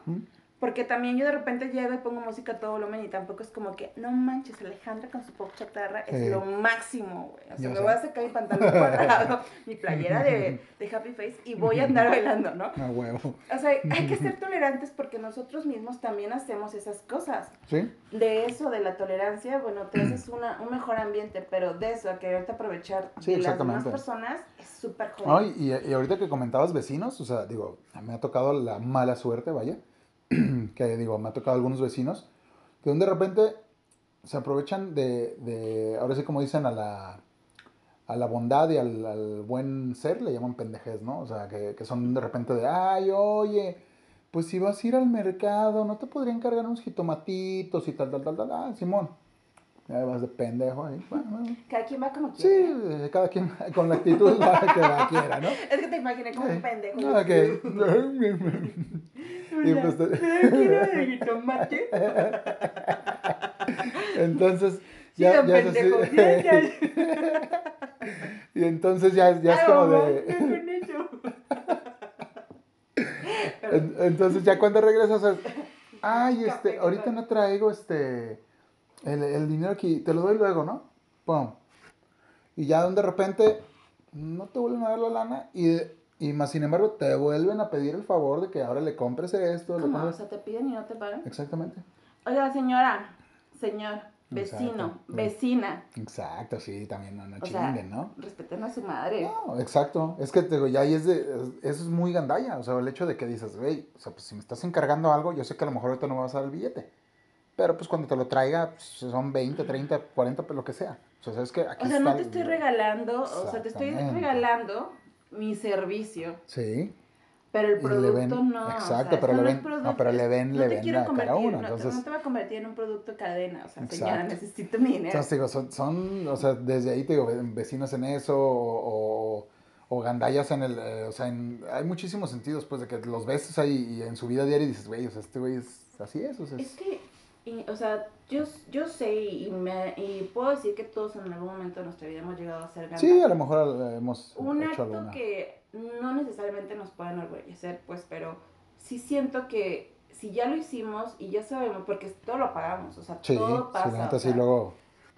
Porque también yo de repente llego y pongo música a todo volumen y tampoco es como que, no manches, Alejandra con su pop chatarra es lo máximo, güey. O sea, me voy a sacar mi pantalón cuadrado, mi playera de, de, Happy Face y voy a andar bailando, ¿no? A huevo. O sea, hay que ser tolerantes porque nosotros mismos también hacemos esas cosas. Sí. De eso, de la tolerancia, bueno, te haces una, un mejor ambiente, pero de eso, a quererte aprovechar de las demás personas, es súper jodido. y, y ahorita que comentabas vecinos, o sea, digo, me ha tocado la mala suerte, vaya que digo, me ha tocado algunos vecinos, que de repente se aprovechan de, de ahora sí como dicen, a la, a la bondad y al, buen ser, le llaman pendejes, ¿no? O sea, que, que, son de repente de, ay, oye, pues si vas a ir al mercado, ¿no te podrían cargar unos jitomatitos y tal, tal, tal, tal? Ah, Simón. Ya vas de pendejo ahí. Cada quien va como quiera. Sí, eh, cada quien con la actitud que la quiera, ¿no? Es que te imaginé como un pendejo. Ah, ok. y pues de tomate? Entonces, ya, sí, ya pendejo. y entonces ya, ya es como de... entonces ya cuando regresas es, ay, este, ahorita no traigo este el, el, dinero aquí, te lo doy luego, ¿no? Pum. Y ya de repente no te vuelven a dar la lana y, y más sin embargo te vuelven a pedir el favor de que ahora le compres esto. ¿Cómo? O sea, te piden y no te pagan. Exactamente. Oiga, señora, señor, vecino, vecina. Exacto, sí, también no, no chinguen, ¿no? Respeten a su madre. No, exacto. Es que te digo, ya ahí es de, eso es muy gandalla. O sea, el hecho de que dices, güey, o sea, pues si me estás encargando algo, yo sé que a lo mejor ahorita no me vas a dar el billete. Pero pues cuando te lo traiga, pues, son 20, 30, 40, pues lo que sea. O sea, es que aquí O sea, no te estoy regalando, o sea, te estoy regalando mi servicio. Sí. Pero el producto no. Exacto, pero, le ven, no, pero le ven, le ven a cada uno. No, entonces, no te va a convertir en un producto cadena. O sea, señora, necesito mi dinero. Entonces, digo, son, son, o sea, desde ahí te digo, vecinos en eso o, o gandallas en el, eh, o sea, en, hay muchísimos sentidos, pues, de que los ves ahí y en su vida diaria y dices, güey, o sea, este güey es así es, o sea. Es, es que y, o sea, yo, yo sé y, me, y puedo decir que todos en algún momento de nuestra vida hemos llegado a ser grandes. Sí, a lo mejor hemos Un acto que no necesariamente nos puede enorgullecer, pues, pero sí siento que si ya lo hicimos y ya sabemos, porque todo lo pagamos, o sea, todo pasa. Sí, luego...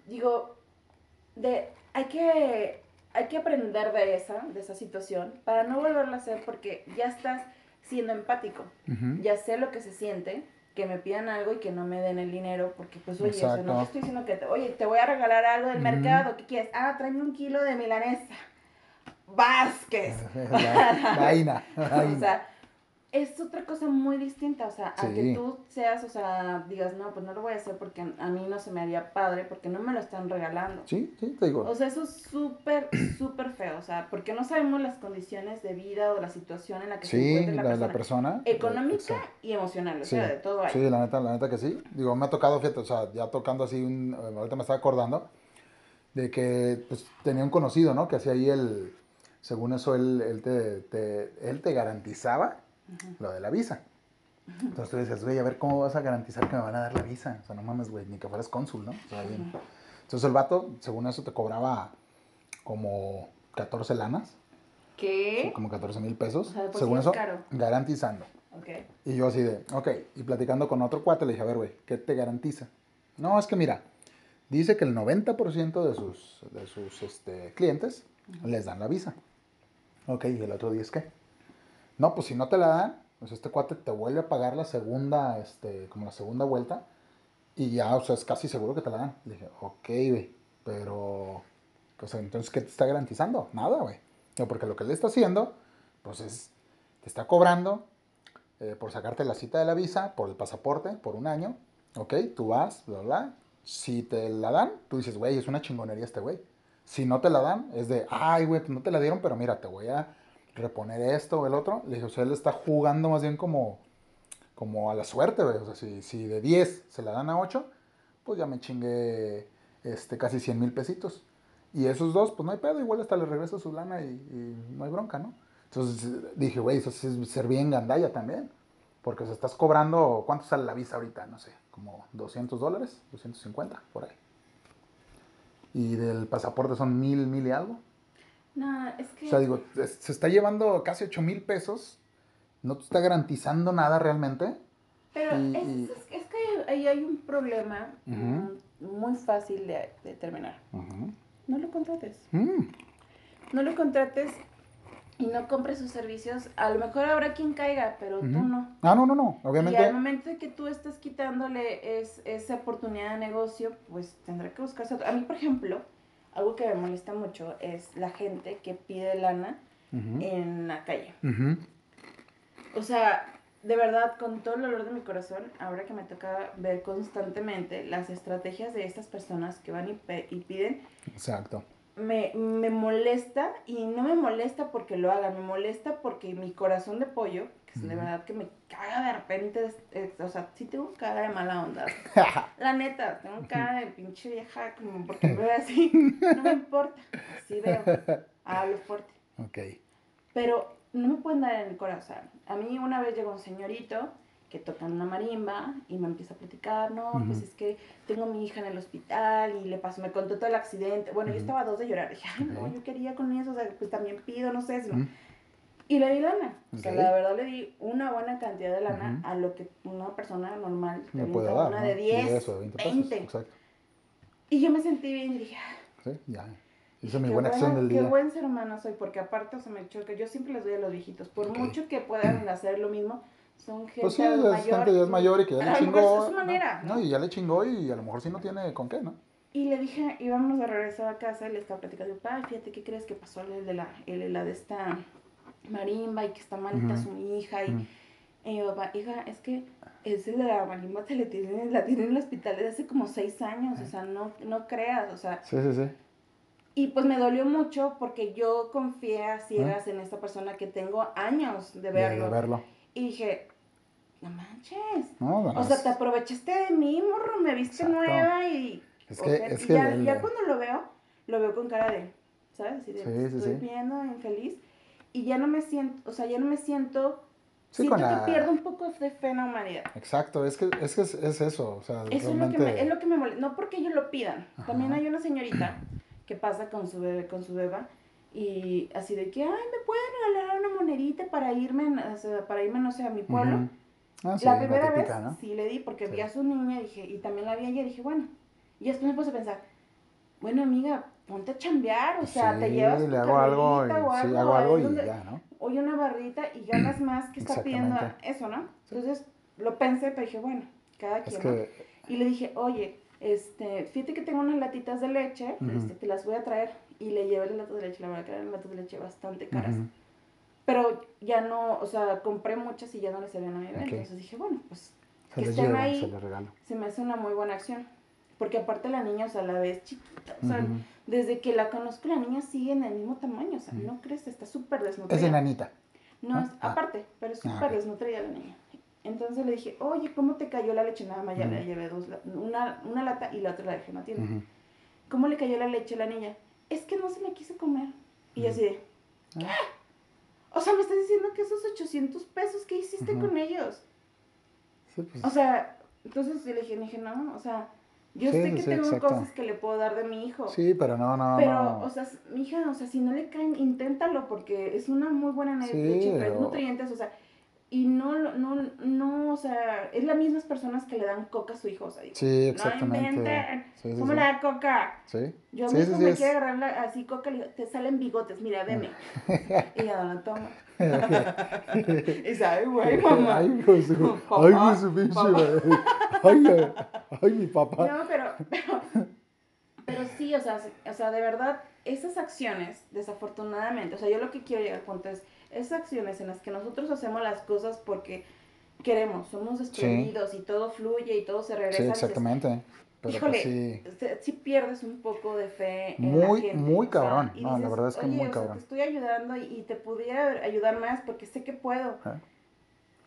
Digo, de, hay que, hay que aprender de esa, de esa situación para no volverlo a hacer porque ya estás siendo empático, ya sé lo que se siente que me pidan algo y que no me den el dinero, porque pues, oye, o no te estoy diciendo que, te, oye, te voy a regalar algo del mercado, ¿qué quieres? Ah, tráeme un kilo de milanesa. Vázquez. vaina, o sea, es otra cosa muy distinta, o sea, a que tú seas, o sea, digas, no, pues no lo voy a hacer porque a mí no se me haría padre, porque no me lo están regalando. Sí, sí, te digo. O sea, eso es súper, súper feo, o sea, porque no sabemos las condiciones de vida o la situación en la que se encuentra la, la, persona. Económica y emocional, o sea, de todo ahí. Sí, la neta, la neta que sí. Digo, me ha tocado, fíjate, o sea, ya tocando así, un, ahorita me estaba acordando de que, pues, tenía un conocido, ¿no? Que hacía ahí el, según eso, él, él, te, te, él te garantizaba lo de la visa. Entonces tú dices, güey, a ver cómo vas a garantizar que me van a dar la visa. O sea, no mames, güey, ni que fueras cónsul, ¿no? O sea, bien. Entonces el vato, según eso, te cobraba como 14 lanas. ¿Qué? como 14 mil pesos. O sea, pues según eso, garantizando. Okay. Y yo así de, ok, y platicando con otro cuate le dije, a ver, güey, ¿qué te garantiza? No, es que mira, dice que el 90% de sus, de sus este, clientes les dan la visa. Ok, y el otro día es qué? No, pues si no te la dan, pues este cuate te vuelve a pagar la segunda, este, como la segunda vuelta, y ya, o sea, es casi seguro que te la dan. Dije, ok, güey, pero, pues entonces, ¿qué te está garantizando? Nada, güey. Porque lo que le está haciendo, pues es, te está cobrando eh, por sacarte la cita de la visa, por el pasaporte, por un año, ok, tú vas, bla, bla. Si te la dan, tú dices, güey, es una chingonería este güey. Si no te la dan, es de, ay, güey, no te la dieron, pero mira, te voy a reponer esto o el otro. Le dije, o sea, él está jugando más bien como, como a la suerte, güey. O sea, si, si de 10 se la dan a 8, pues ya me chingué este, casi 100 mil pesitos. Y esos dos, pues no hay pedo, igual hasta le regreso su lana y, no hay bronca, ¿no? Entonces dije, güey, eso es ser bien gandalla también. Porque se estás cobrando, ¿cuánto sale la visa ahorita? No sé, como 200 dólares, 250, por ahí. Y del pasaporte son mil, mil y algo. No, es que... O sea, digo, se está llevando casi 8 mil pesos, no te está garantizando nada realmente. Pero es, es, que ahí hay un problema muy fácil de, determinar. No lo contrates. Mm. No lo contrates y no compres sus servicios. A lo mejor habrá quien caiga, pero tú no. Ah, no, no, no, obviamente. Y al momento de que tú estás quitándole es, esa oportunidad de negocio, pues tendrá que buscarse otro. A mí, por ejemplo, algo que me molesta mucho es la gente que pide lana en la calle. O sea, de verdad, con todo el dolor de mi corazón, ahora que me toca ver constantemente las estrategias de estas personas que van y, y piden. Exacto. Me, me, molesta y no me molesta porque lo hagan, me molesta porque mi corazón de pollo de verdad que me caga de repente, o sea, sí tengo cara de mala onda. La neta, tengo cara de pinche vieja, como porque me veo así, no me importa, así veo, hablo fuerte. Ok. Pero no me pueden dar en el corazón. A mí una vez llegó un señorito que toca una marimba y me empieza a platicar, no, pues es que tengo a mi hija en el hospital y le pasó, me contó todo el accidente. Bueno, yo estaba a dos de llorar, dije, ay, no, yo quería con eso, o sea, pues también pido, no sé, si no. Y le di lana. O sea, la verdad le di una buena cantidad de lana a lo que una persona normal te puede dar. Una de 10, 20. Exacto. Y yo me sentí bien y dije, ah, sí, ya. Hice mi buena acción del día. Qué buen ser humano soy, porque aparte, o sea, me choca. Yo siempre les doy a los viejitos. Por mucho que puedan hacer lo mismo, son gente pues sí, mayor. gente ya es mayor y que ya le chingó. Es su manera. No, y ya le chingó y a lo mejor sí no tiene con qué, ¿no? Y le dije, íbamos a regresar a casa y le estaba platicando, ay, fíjate, ¿qué crees que pasó el de la, el, la de esta marimba y que está malita su hija y, mi papá, hija, es que ese de la marimba te le tienen, la tienen en el hospital desde hace como seis años, o sea, no, no creas, o sea. Sí, sí, sí. Y pues me dolió mucho porque yo confié a ciegas en esta persona que tengo años de verlo. De, verlo. Y dije, no manches. o sea, te aprovechaste de mí, morro, me viste nueva y... Es que, es que ya, ya, cuando lo veo, lo veo con cara de, ¿sabes? Así de, sí, sí, estoy viendo infeliz y ya no me siento, o sea, ya no me siento siento que pierdo un poco de fe en la humanidad. Exacto, es que es, que es, eso, o sea, eso es, lo que me, es lo que me molesta, no porque ellos lo pidan, también hay una señorita que pasa con su bebé, con su beba, y así de que, ay, ¿me pueden regalar monedita para irme, para irme, no sé, a mi pueblo? ah, sí, la primera vez sí le di porque vi a su niña dije, y también la vi ella y dije, bueno, y después me puse a pensar, bueno, amiga, ponte a chambear, o sea, te llevas le hago algo, y, o algo, hago algo y ya, ¿no? Oye, una barrita y ganas más que está pidiendo eso, ¿no? Entonces, lo pensé, pero dije, bueno, cada quien. Y le dije, oye, este, fíjate que tengo unas latitas de leche, este, te las voy a traer. Y le llevé las latas de leche, la verdad que eran latas de leche bastante caras. Pero ya no, o sea, compré muchas y ya no les servían a mi bebé. Entonces dije, bueno, pues que estén ahí, se, se, me hace una muy buena acción. Porque aparte la niña, o sea, la ves chiquita. O sea, desde que la conozco, la niña sigue en el mismo tamaño. O sea, no crece, está súper desnutrida. Es enanita. No, ah. aparte, pero es ah, súper desnutrida la niña. Entonces le dije, oye, ¿cómo te cayó la leche? Nada más ya le llevé dos, una, una lata y la otra la dejé en la tienda. ¿Cómo le cayó la leche a la niña? Es que no se la quiso comer. Y yo así de. Ah. O sea, me estás diciendo que esos 800 pesos, ¿qué hiciste con ellos? Pues. O sea, entonces le dije, dije, no, o sea, yo sé que tengo cosas que le puedo dar de mi hijo. Sí, pero no, no, pero, o sea, mi hija, o sea, si no le caen, inténtalo porque es una muy buena nutrientes, o sea, y no, no, no, o sea, es las mismas personas que le dan coca a su hijo, o sea, sí, exactamente. No ¿Cómo le da coca? Sí. Yo mi hijo me quiere agarrar así coca, le digo, te salen bigotes, mira, veme. y ya no toma. y sabe, güey, mamá. Ay, Josu, pinche, ay, ay, mi papá. No, pero, pero, pero sí, o sea, o sea, de verdad, esas acciones, desafortunadamente, o sea, yo lo que quiero llegar al punto es, esas acciones en las que nosotros hacemos las cosas porque queremos, somos desprendidos y todo fluye y todo se regresa. Sí, exactamente. Pero Híjole, pues sí. pierdes un poco de fe en muy, la gente. Muy cabrón. no, la verdad es que muy cabrón. te estoy ayudando y, te pudiera ayudar más porque sé que puedo.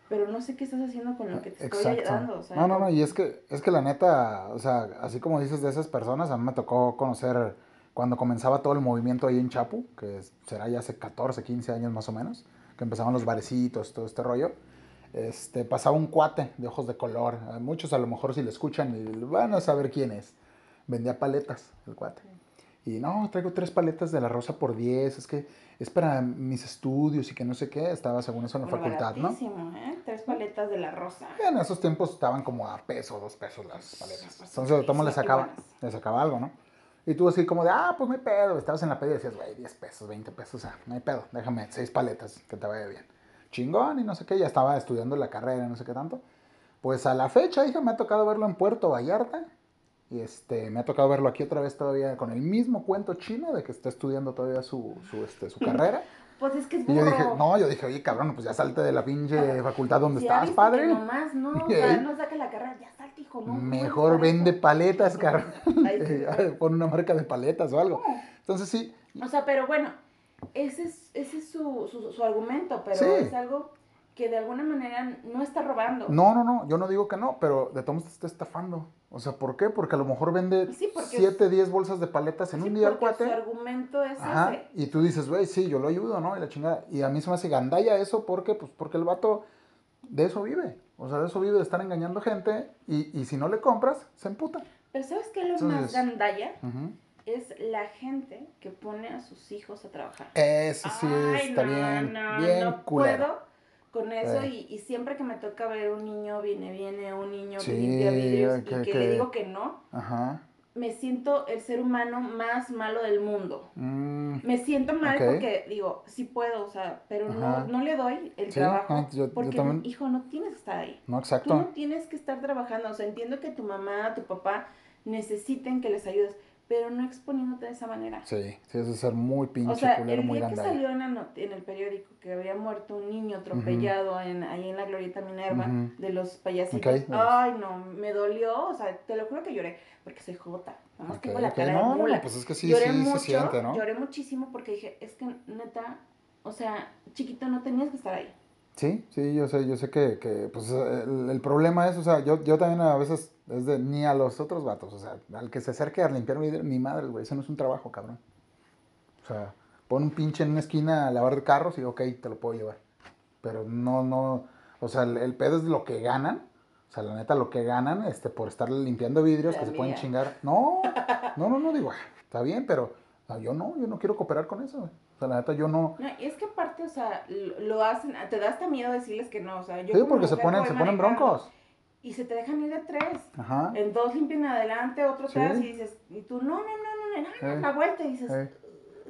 Pero no sé qué estás haciendo con lo que te estoy ayudando. no, no, no, y es que, es que la neta, o sea, así como dices de esas personas, a mí me tocó conocer cuando comenzaba todo el movimiento ahí en Chapu, que será ya hace 14, 15 años más o menos, que empezaban los barecitos, todo este rollo, este, pasaba un cuate de ojos de color. Muchos a lo mejor si le escuchan y van a saber quién es. Vendía paletas el cuate. Y no, traigo tres paletas de la rosa por 10, es que es para mis estudios y que no sé qué. Estaba según eso en la facultad, ¿no? ¿eh? Tres paletas de la rosa. En esos tiempos estaban como a peso, dos pesos las paletas. Entonces, tomo le sacaba, le sacaba algo, ¿no? Y tú así como de, ah, pues no hay pedo. Estabas en la peda y decías, güey, 10 pesos, 20 pesos, o sea, no hay pedo, déjame seis paletas, que te vaya bien. Chingón y no sé qué, ya estaba estudiando la carrera, no sé qué tanto. Pues a la fecha, hija, me ha tocado verlo en Puerto Vallarta. Y este, me ha tocado verlo aquí otra vez todavía con el mismo cuento chino de que está estudiando todavía su, su, este, su carrera. Pues es que es burro. Y yo dije, no, yo dije, oye, cabrón, pues ya salte de la pinche facultad donde estás, padre. Nomás, no, o sea, no saque la carrera, ya salte, hijo, no. Mejor vende paletas, cabrón. Pon una marca de paletas o algo. Entonces sí. O sea, pero bueno, ese es, ese es su, su, su argumento, pero es algo que de alguna manera no está robando. No, no, no, yo no digo que no, pero de todos te está estafando. O sea, ¿por qué? Porque a lo mejor vende 7, 10 bolsas de paletas en un día el cuate. Su argumento es Ajá, Y tú dices, güey, sí, yo lo ayudo, ¿no? Y la chingada. Y a mí se me hace gandalla eso, porque Pues porque el vato de eso vive. O sea, de eso vive, de estar engañando gente. Y, y si no le compras, se emputa. Pero ¿sabes qué es lo más gandalla? es la gente que pone a sus hijos a trabajar. Eso sí está bien, no, bien no puedo con eso y, y, siempre que me toca ver un niño, viene, viene un niño que limpia vidrios y que, le digo que no, me siento el ser humano más malo del mundo. Mm, me siento mal porque digo, sí puedo, o sea, pero no, no le doy el trabajo porque, hijo, no tienes que estar ahí. No, exacto. Tú no tienes que estar trabajando, o sea, entiendo que tu mamá, tu papá necesiten que les ayudes, pero no exponiéndote de esa manera. Sí, sí, eso es ser muy pinche o sea, el día que salió en, en, el periódico que había muerto un niño atropellado en, ahí en la Glorieta Minerva de los payasitos. Ay, no, me dolió, o sea, te lo juro que lloré, porque soy jota. Vamos okay, tengo la cara no, de mula. No, pues es que sí, lloré sí mucho, se siente, ¿no? Lloré muchísimo porque dije, es que neta, o sea, chiquito no tenías que estar ahí. Sí, sí, yo sé, yo sé que, que pues el, el, problema es, o sea, yo, yo también a veces es de ni a los otros vatos, o sea, al que se acerque a limpiar mi, mi madre, güey, eso no es un trabajo, cabrón. O sea, pon un pinche en una esquina a lavar carros y ok, te lo puedo llevar. Pero no, no, o sea, el, pedo es lo que ganan, o sea, la neta, lo que ganan, este, por estar limpiando vidrios que se pueden chingar. No, no, no, no, digo, está bien, pero yo no, yo no quiero cooperar con eso, güey. Sea, la neta, yo no... No, y es que aparte, o sea, lo hacen, te da hasta miedo decirles que no, o sea, yo... Sí, porque se ponen, se ponen broncos y se te dejan ir de tres. Ajá. En dos limpian adelante, otro atrás y dices, y tú, no, no, no, no, no, no, la vuelta y dices...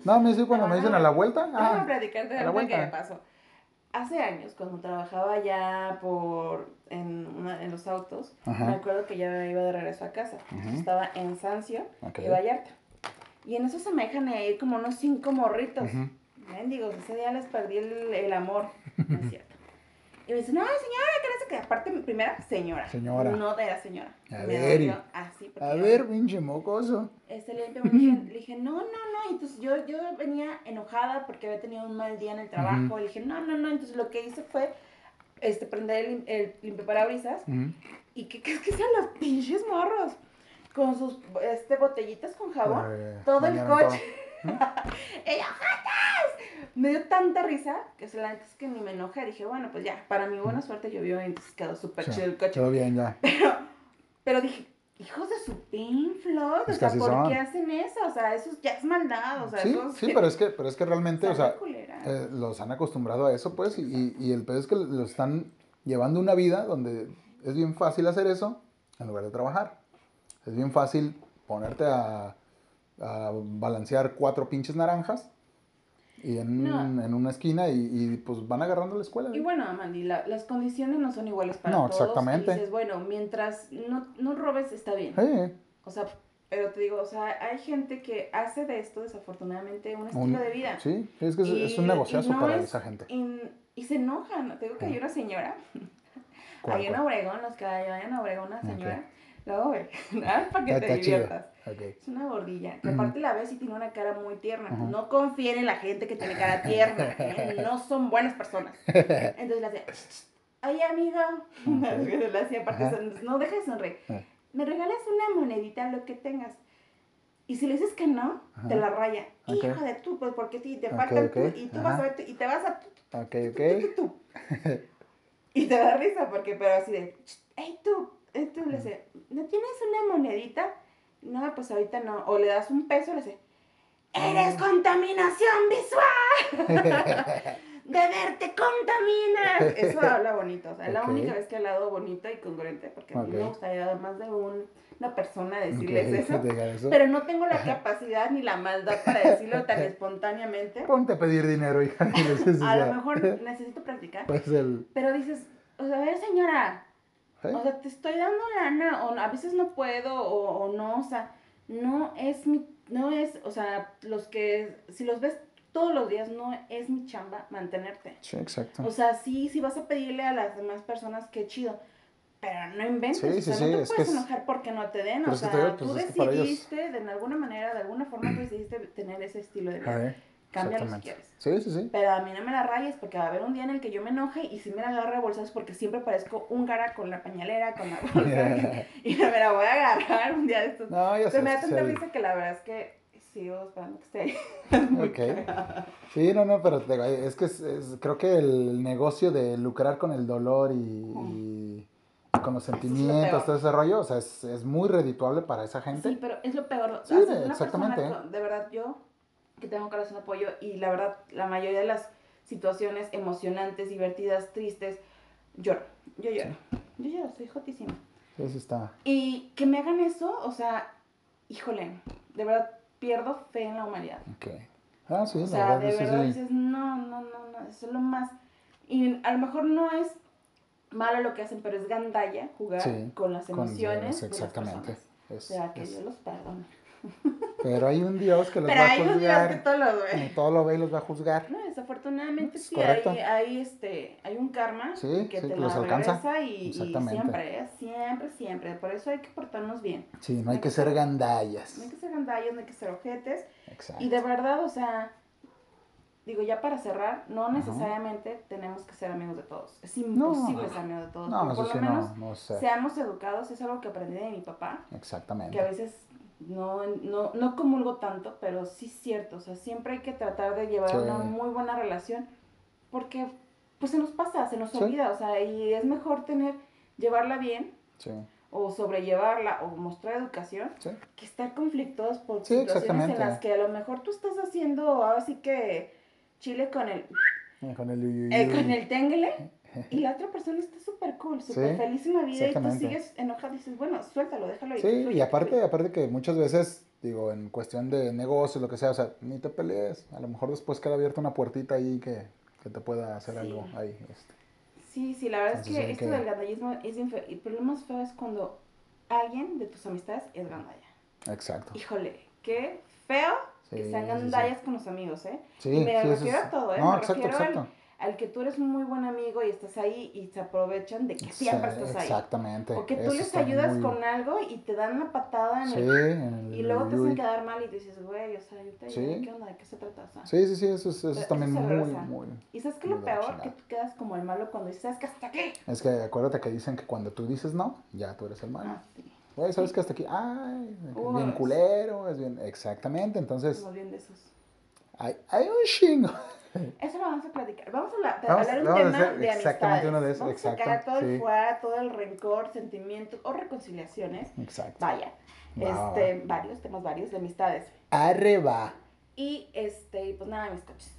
No, me dicen cuando me dicen a la vuelta. Ah, a platicarte de la vuelta que me pasó. hace años, cuando trabajaba ya por, en, en los autos, me acuerdo que ya iba de regreso a casa. Estaba en Sancio y Vallarta. Y en eso se me dejan ir como unos cinco morritos. Mendigos, ese día les perdí el, el amor. No es cierto. Y me dice, no, señora, que no sé qué. Aparte, primera, señora. Señora. No de la señora. A ver. así, a ver, pinche mocoso. Este, le, dije, le dije, no, no, no. Entonces yo, yo venía enojada porque había tenido un mal día en el trabajo. Le dije, no, no, no. Entonces lo que hice fue este, prender el, el limpiaparabrisas. ¿Y qué crees que sean los pinches morros? Con sus este, botellitas con jabón. todo el coche. Ella, me dio tanta risa que se la es que ni me enojé. Dije, bueno, pues ya, para mi buena suerte llovió y entonces quedó súper chido el coche. Todo bien, ya. Pero, pero dije, hijos de su pinflot, o sea, ¿por qué hacen eso? O sea, eso ya es maldad, o sea, Sí, sí, pero es que, pero es que realmente, o sea, eh, los han acostumbrado a eso, pues, y, y el peor es que los están llevando una vida donde es bien fácil hacer eso en lugar de trabajar. Es bien fácil ponerte a, a balancear cuatro pinches naranjas y en, en una esquina y, y, pues van agarrando la escuela. Y bueno, Mandy, las condiciones no son iguales para no, todos. exactamente. Y dices, bueno, mientras no, no robes está bien. Sí. O sea, pero te digo, o sea, hay gente que hace de esto desafortunadamente un estilo de vida. Sí, es que es, un negociazo para esa gente. Y, se enojan. Te digo que hay una señora, hay una Obregón, los que vayan a Obregón, una señora, luego ver, para que te diviertas. Es una gordilla. Que aparte la ves y tiene una cara muy tierna. No confíen en la gente que tiene cara tierna. ¿eh? No son buenas personas. Entonces le hacía, ay amiga. le hacía aparte, no dejes de sonreír. Ah. Me regalas una monedita, lo que tengas. Y si le dices que no, te la raya. Hijo de tú, pues porque sí, te falta y tú vas a ver, y te vas a... Ok, ok. y te da risa porque, pero así de, hey tú, tú le dice, ¿no tienes una monedita? No, pues ahorita no. O le das un peso y le dice, ¡Eres contaminación visual! ¡De verte contamina! Eso habla bonito. O sea, es la única vez que he hablado bonito y congruente, porque a mí me gustaría, además de una persona, decirles eso, Pero no tengo la capacidad ni la maldad para decirlo tan espontáneamente. Ponte a pedir dinero, hija. a lo mejor necesito practicar. Pues el... Pero dices, o sea, a ver, señora, o sea, te estoy dando lana, o a veces no puedo, o, no, o sea, no es mi, no es, o sea, los que, si los ves todos los días, no es mi chamba mantenerte. Sí, exacto. O sea, sí, sí vas a pedirle a las demás personas, qué chido, pero no inventes, sí, sí, o sea, no te puedes enojar porque no te den, o sea, tú pues, decidiste, de alguna manera, de alguna forma, tú decidiste tener ese estilo de vida. Cámbialo si quieres. Sí, sí, sí. Pero a mí no me la rayes porque va a haber un día en el que yo me enoje y si me la agarre a bolsas porque siempre parezco húngara con la pañalera, con la bolsa. y me la voy a agarrar un día de estos. No, ya Se me da tanta risa que la verdad es que sigo esperando que esté. ok. Sí, no, no, pero es que es, creo que el negocio de lucrar con el dolor y, con los sentimientos, todo ese rollo, o sea, es, es, muy redituable para esa gente. Sí, pero es lo peor. Sí, exactamente. de verdad, yo que tengo corazón de apoyo y la verdad, la mayoría de las situaciones emocionantes, divertidas, tristes, lloro. Yo lloro. Yo lloro, soy jotísima. Eso está. Y que me hagan eso, o sea, híjole, de verdad pierdo fe en la humanidad. Ok. Ah, sí, o sea, de verdad dices, no, no, no, no, eso es lo más. Y a lo mejor no es malo lo que hacen, pero es gandalla jugar con las emociones. exactamente. o sea, que yo los perdone. Pero hay un Dios que los va a juzgar. Pero hay un Dios que todo lo ve. Todo lo ve y los va a juzgar. No, desafortunadamente sí, hay, hay, este, hay un karma que te los alcanza. Y, siempre, siempre, siempre. Por eso hay que portarnos bien. Sí, no hay, que, ser gandallas. No hay que ser gandallas, no hay que ser ojetes. Exacto. Y de verdad, o sea, digo, ya para cerrar, no necesariamente tenemos que ser amigos de todos. Es imposible ser amigos de todos. No, por lo menos no, seamos educados, es algo que aprendí de mi papá. Exactamente. Que a veces no, no, no comulgo tanto, pero sí es cierto, o sea, siempre hay que tratar de llevar una muy buena relación, porque pues se nos pasa, se nos olvida, o sea, y es mejor tener, llevarla bien, o sobrellevarla, o mostrar educación, que estar conflictos por situaciones en las que a lo mejor tú estás haciendo, así que chile con el... Eh, con el, eh, con el tengle y la otra persona está súper cool, súper feliz en la vida y tú sigues enojado y dices, bueno, suéltalo, déjalo ahí. Sí, y aparte, aparte que muchas veces, digo, en cuestión de negocios, lo que sea, o sea, ni te pelees. A lo mejor después queda abierta una puertita ahí que que te pueda hacer algo ahí. Este. Sí, sí, la verdad es que esto del gandallismo es infeliz. Pero lo más feo es cuando alguien de tus amistades es gandalla. Exacto. Híjole, qué feo que sean gandallas con los amigos, ¿eh? Sí, y me refiero a todo, ¿eh? No, me exacto, exacto al que tú eres un muy buen amigo y estás ahí y se aprovechan de que siempre estás ahí. Exactamente. O que tú les ayudas con algo y te dan una patada en sí, el... Y luego te hacen quedar mal y dices, güey, o sea, yo te ayudo, ¿qué onda? ¿De qué se trata? sí, sí, sí, eso, eso, es también muy, muy... ¿Y sabes qué es lo peor? Que tú quedas como el malo cuando dices, ¿sabes que hasta aquí? Es que acuérdate que dicen que cuando tú dices no, ya tú eres el malo. Ah, sí. Güey, ¿sabes que hasta aquí? Ay, es bien culero, es bien... Exactamente, entonces... Somos bien de esos. Hay, hay un chingo. Eso lo vamos a platicar. Vamos a, hablar un tema de exactamente uno de esos. Vamos a sacar todo el fuá, todo el rencor, sentimientos o reconciliaciones. Exacto. Vaya. este, varios, temas varios de amistades. Arriba. Y este, pues nada, mis coches.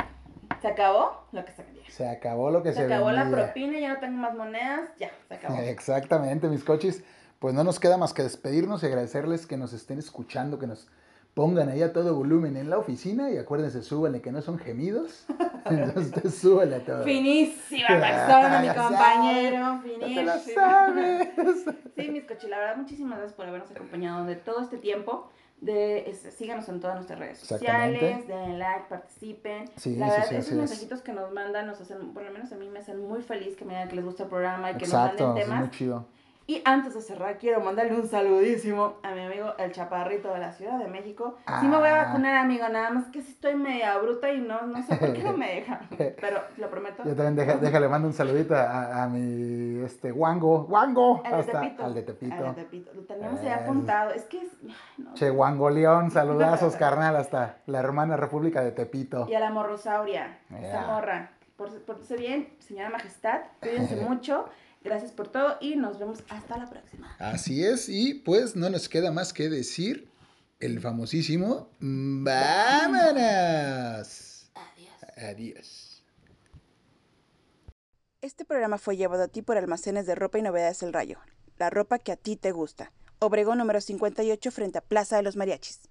Se acabó lo que se vendía. Se acabó lo que se, se acabó la propina, ya no tengo más monedas, ya, se acabó. Exactamente, mis coches. Pues no nos queda más que despedirnos y agradecerles que nos estén escuchando, que nos pongan ahí a todo volumen en la oficina y acuérdense, súbanle que no son gemidos. Entonces súbele a todo. Finísima persona, mi compañero. Finísima. sabes. Sí, mis coches, la verdad, muchísimas gracias por habernos acompañado de todo este tiempo. De, síganos en todas nuestras redes sociales, denle like, participen. Sí, la verdad, esos mensajitos que nos mandan nos hacen, por lo menos a mí me hacen muy feliz que me digan que les gusta el programa y que nos manden temas. Es muy chido y antes de cerrar, quiero mandarle un saludísimo a mi amigo el Chaparrito de la Ciudad de México. Sí me voy a ah. vacunar, amigo, nada más que si estoy media bruta y no, no sé por qué no me deja. Pero lo prometo. Yo también deja, déjale, mando un saludito a, a, mi este Wango. ¡Wango! Al de Tepito. Al de Tepito. Al de Tepito. Lo teníamos ya apuntado. Es que es. che, Wango León, saludazos, carnal, hasta la hermana República de Tepito. Y a la morrosauria, esa morra. Por, portarse bien, señora Majestad, cuídense mucho. Gracias por todo y nos vemos hasta la próxima. Así es, y pues no nos queda más que decir el famosísimo ¡Vámonos! Adiós. Adiós. Este programa fue llevado a ti por Almacenes de Ropa y Novedades El Rayo, la ropa que a ti te gusta. Obregón número 58 frente a Plaza de los Mariachis.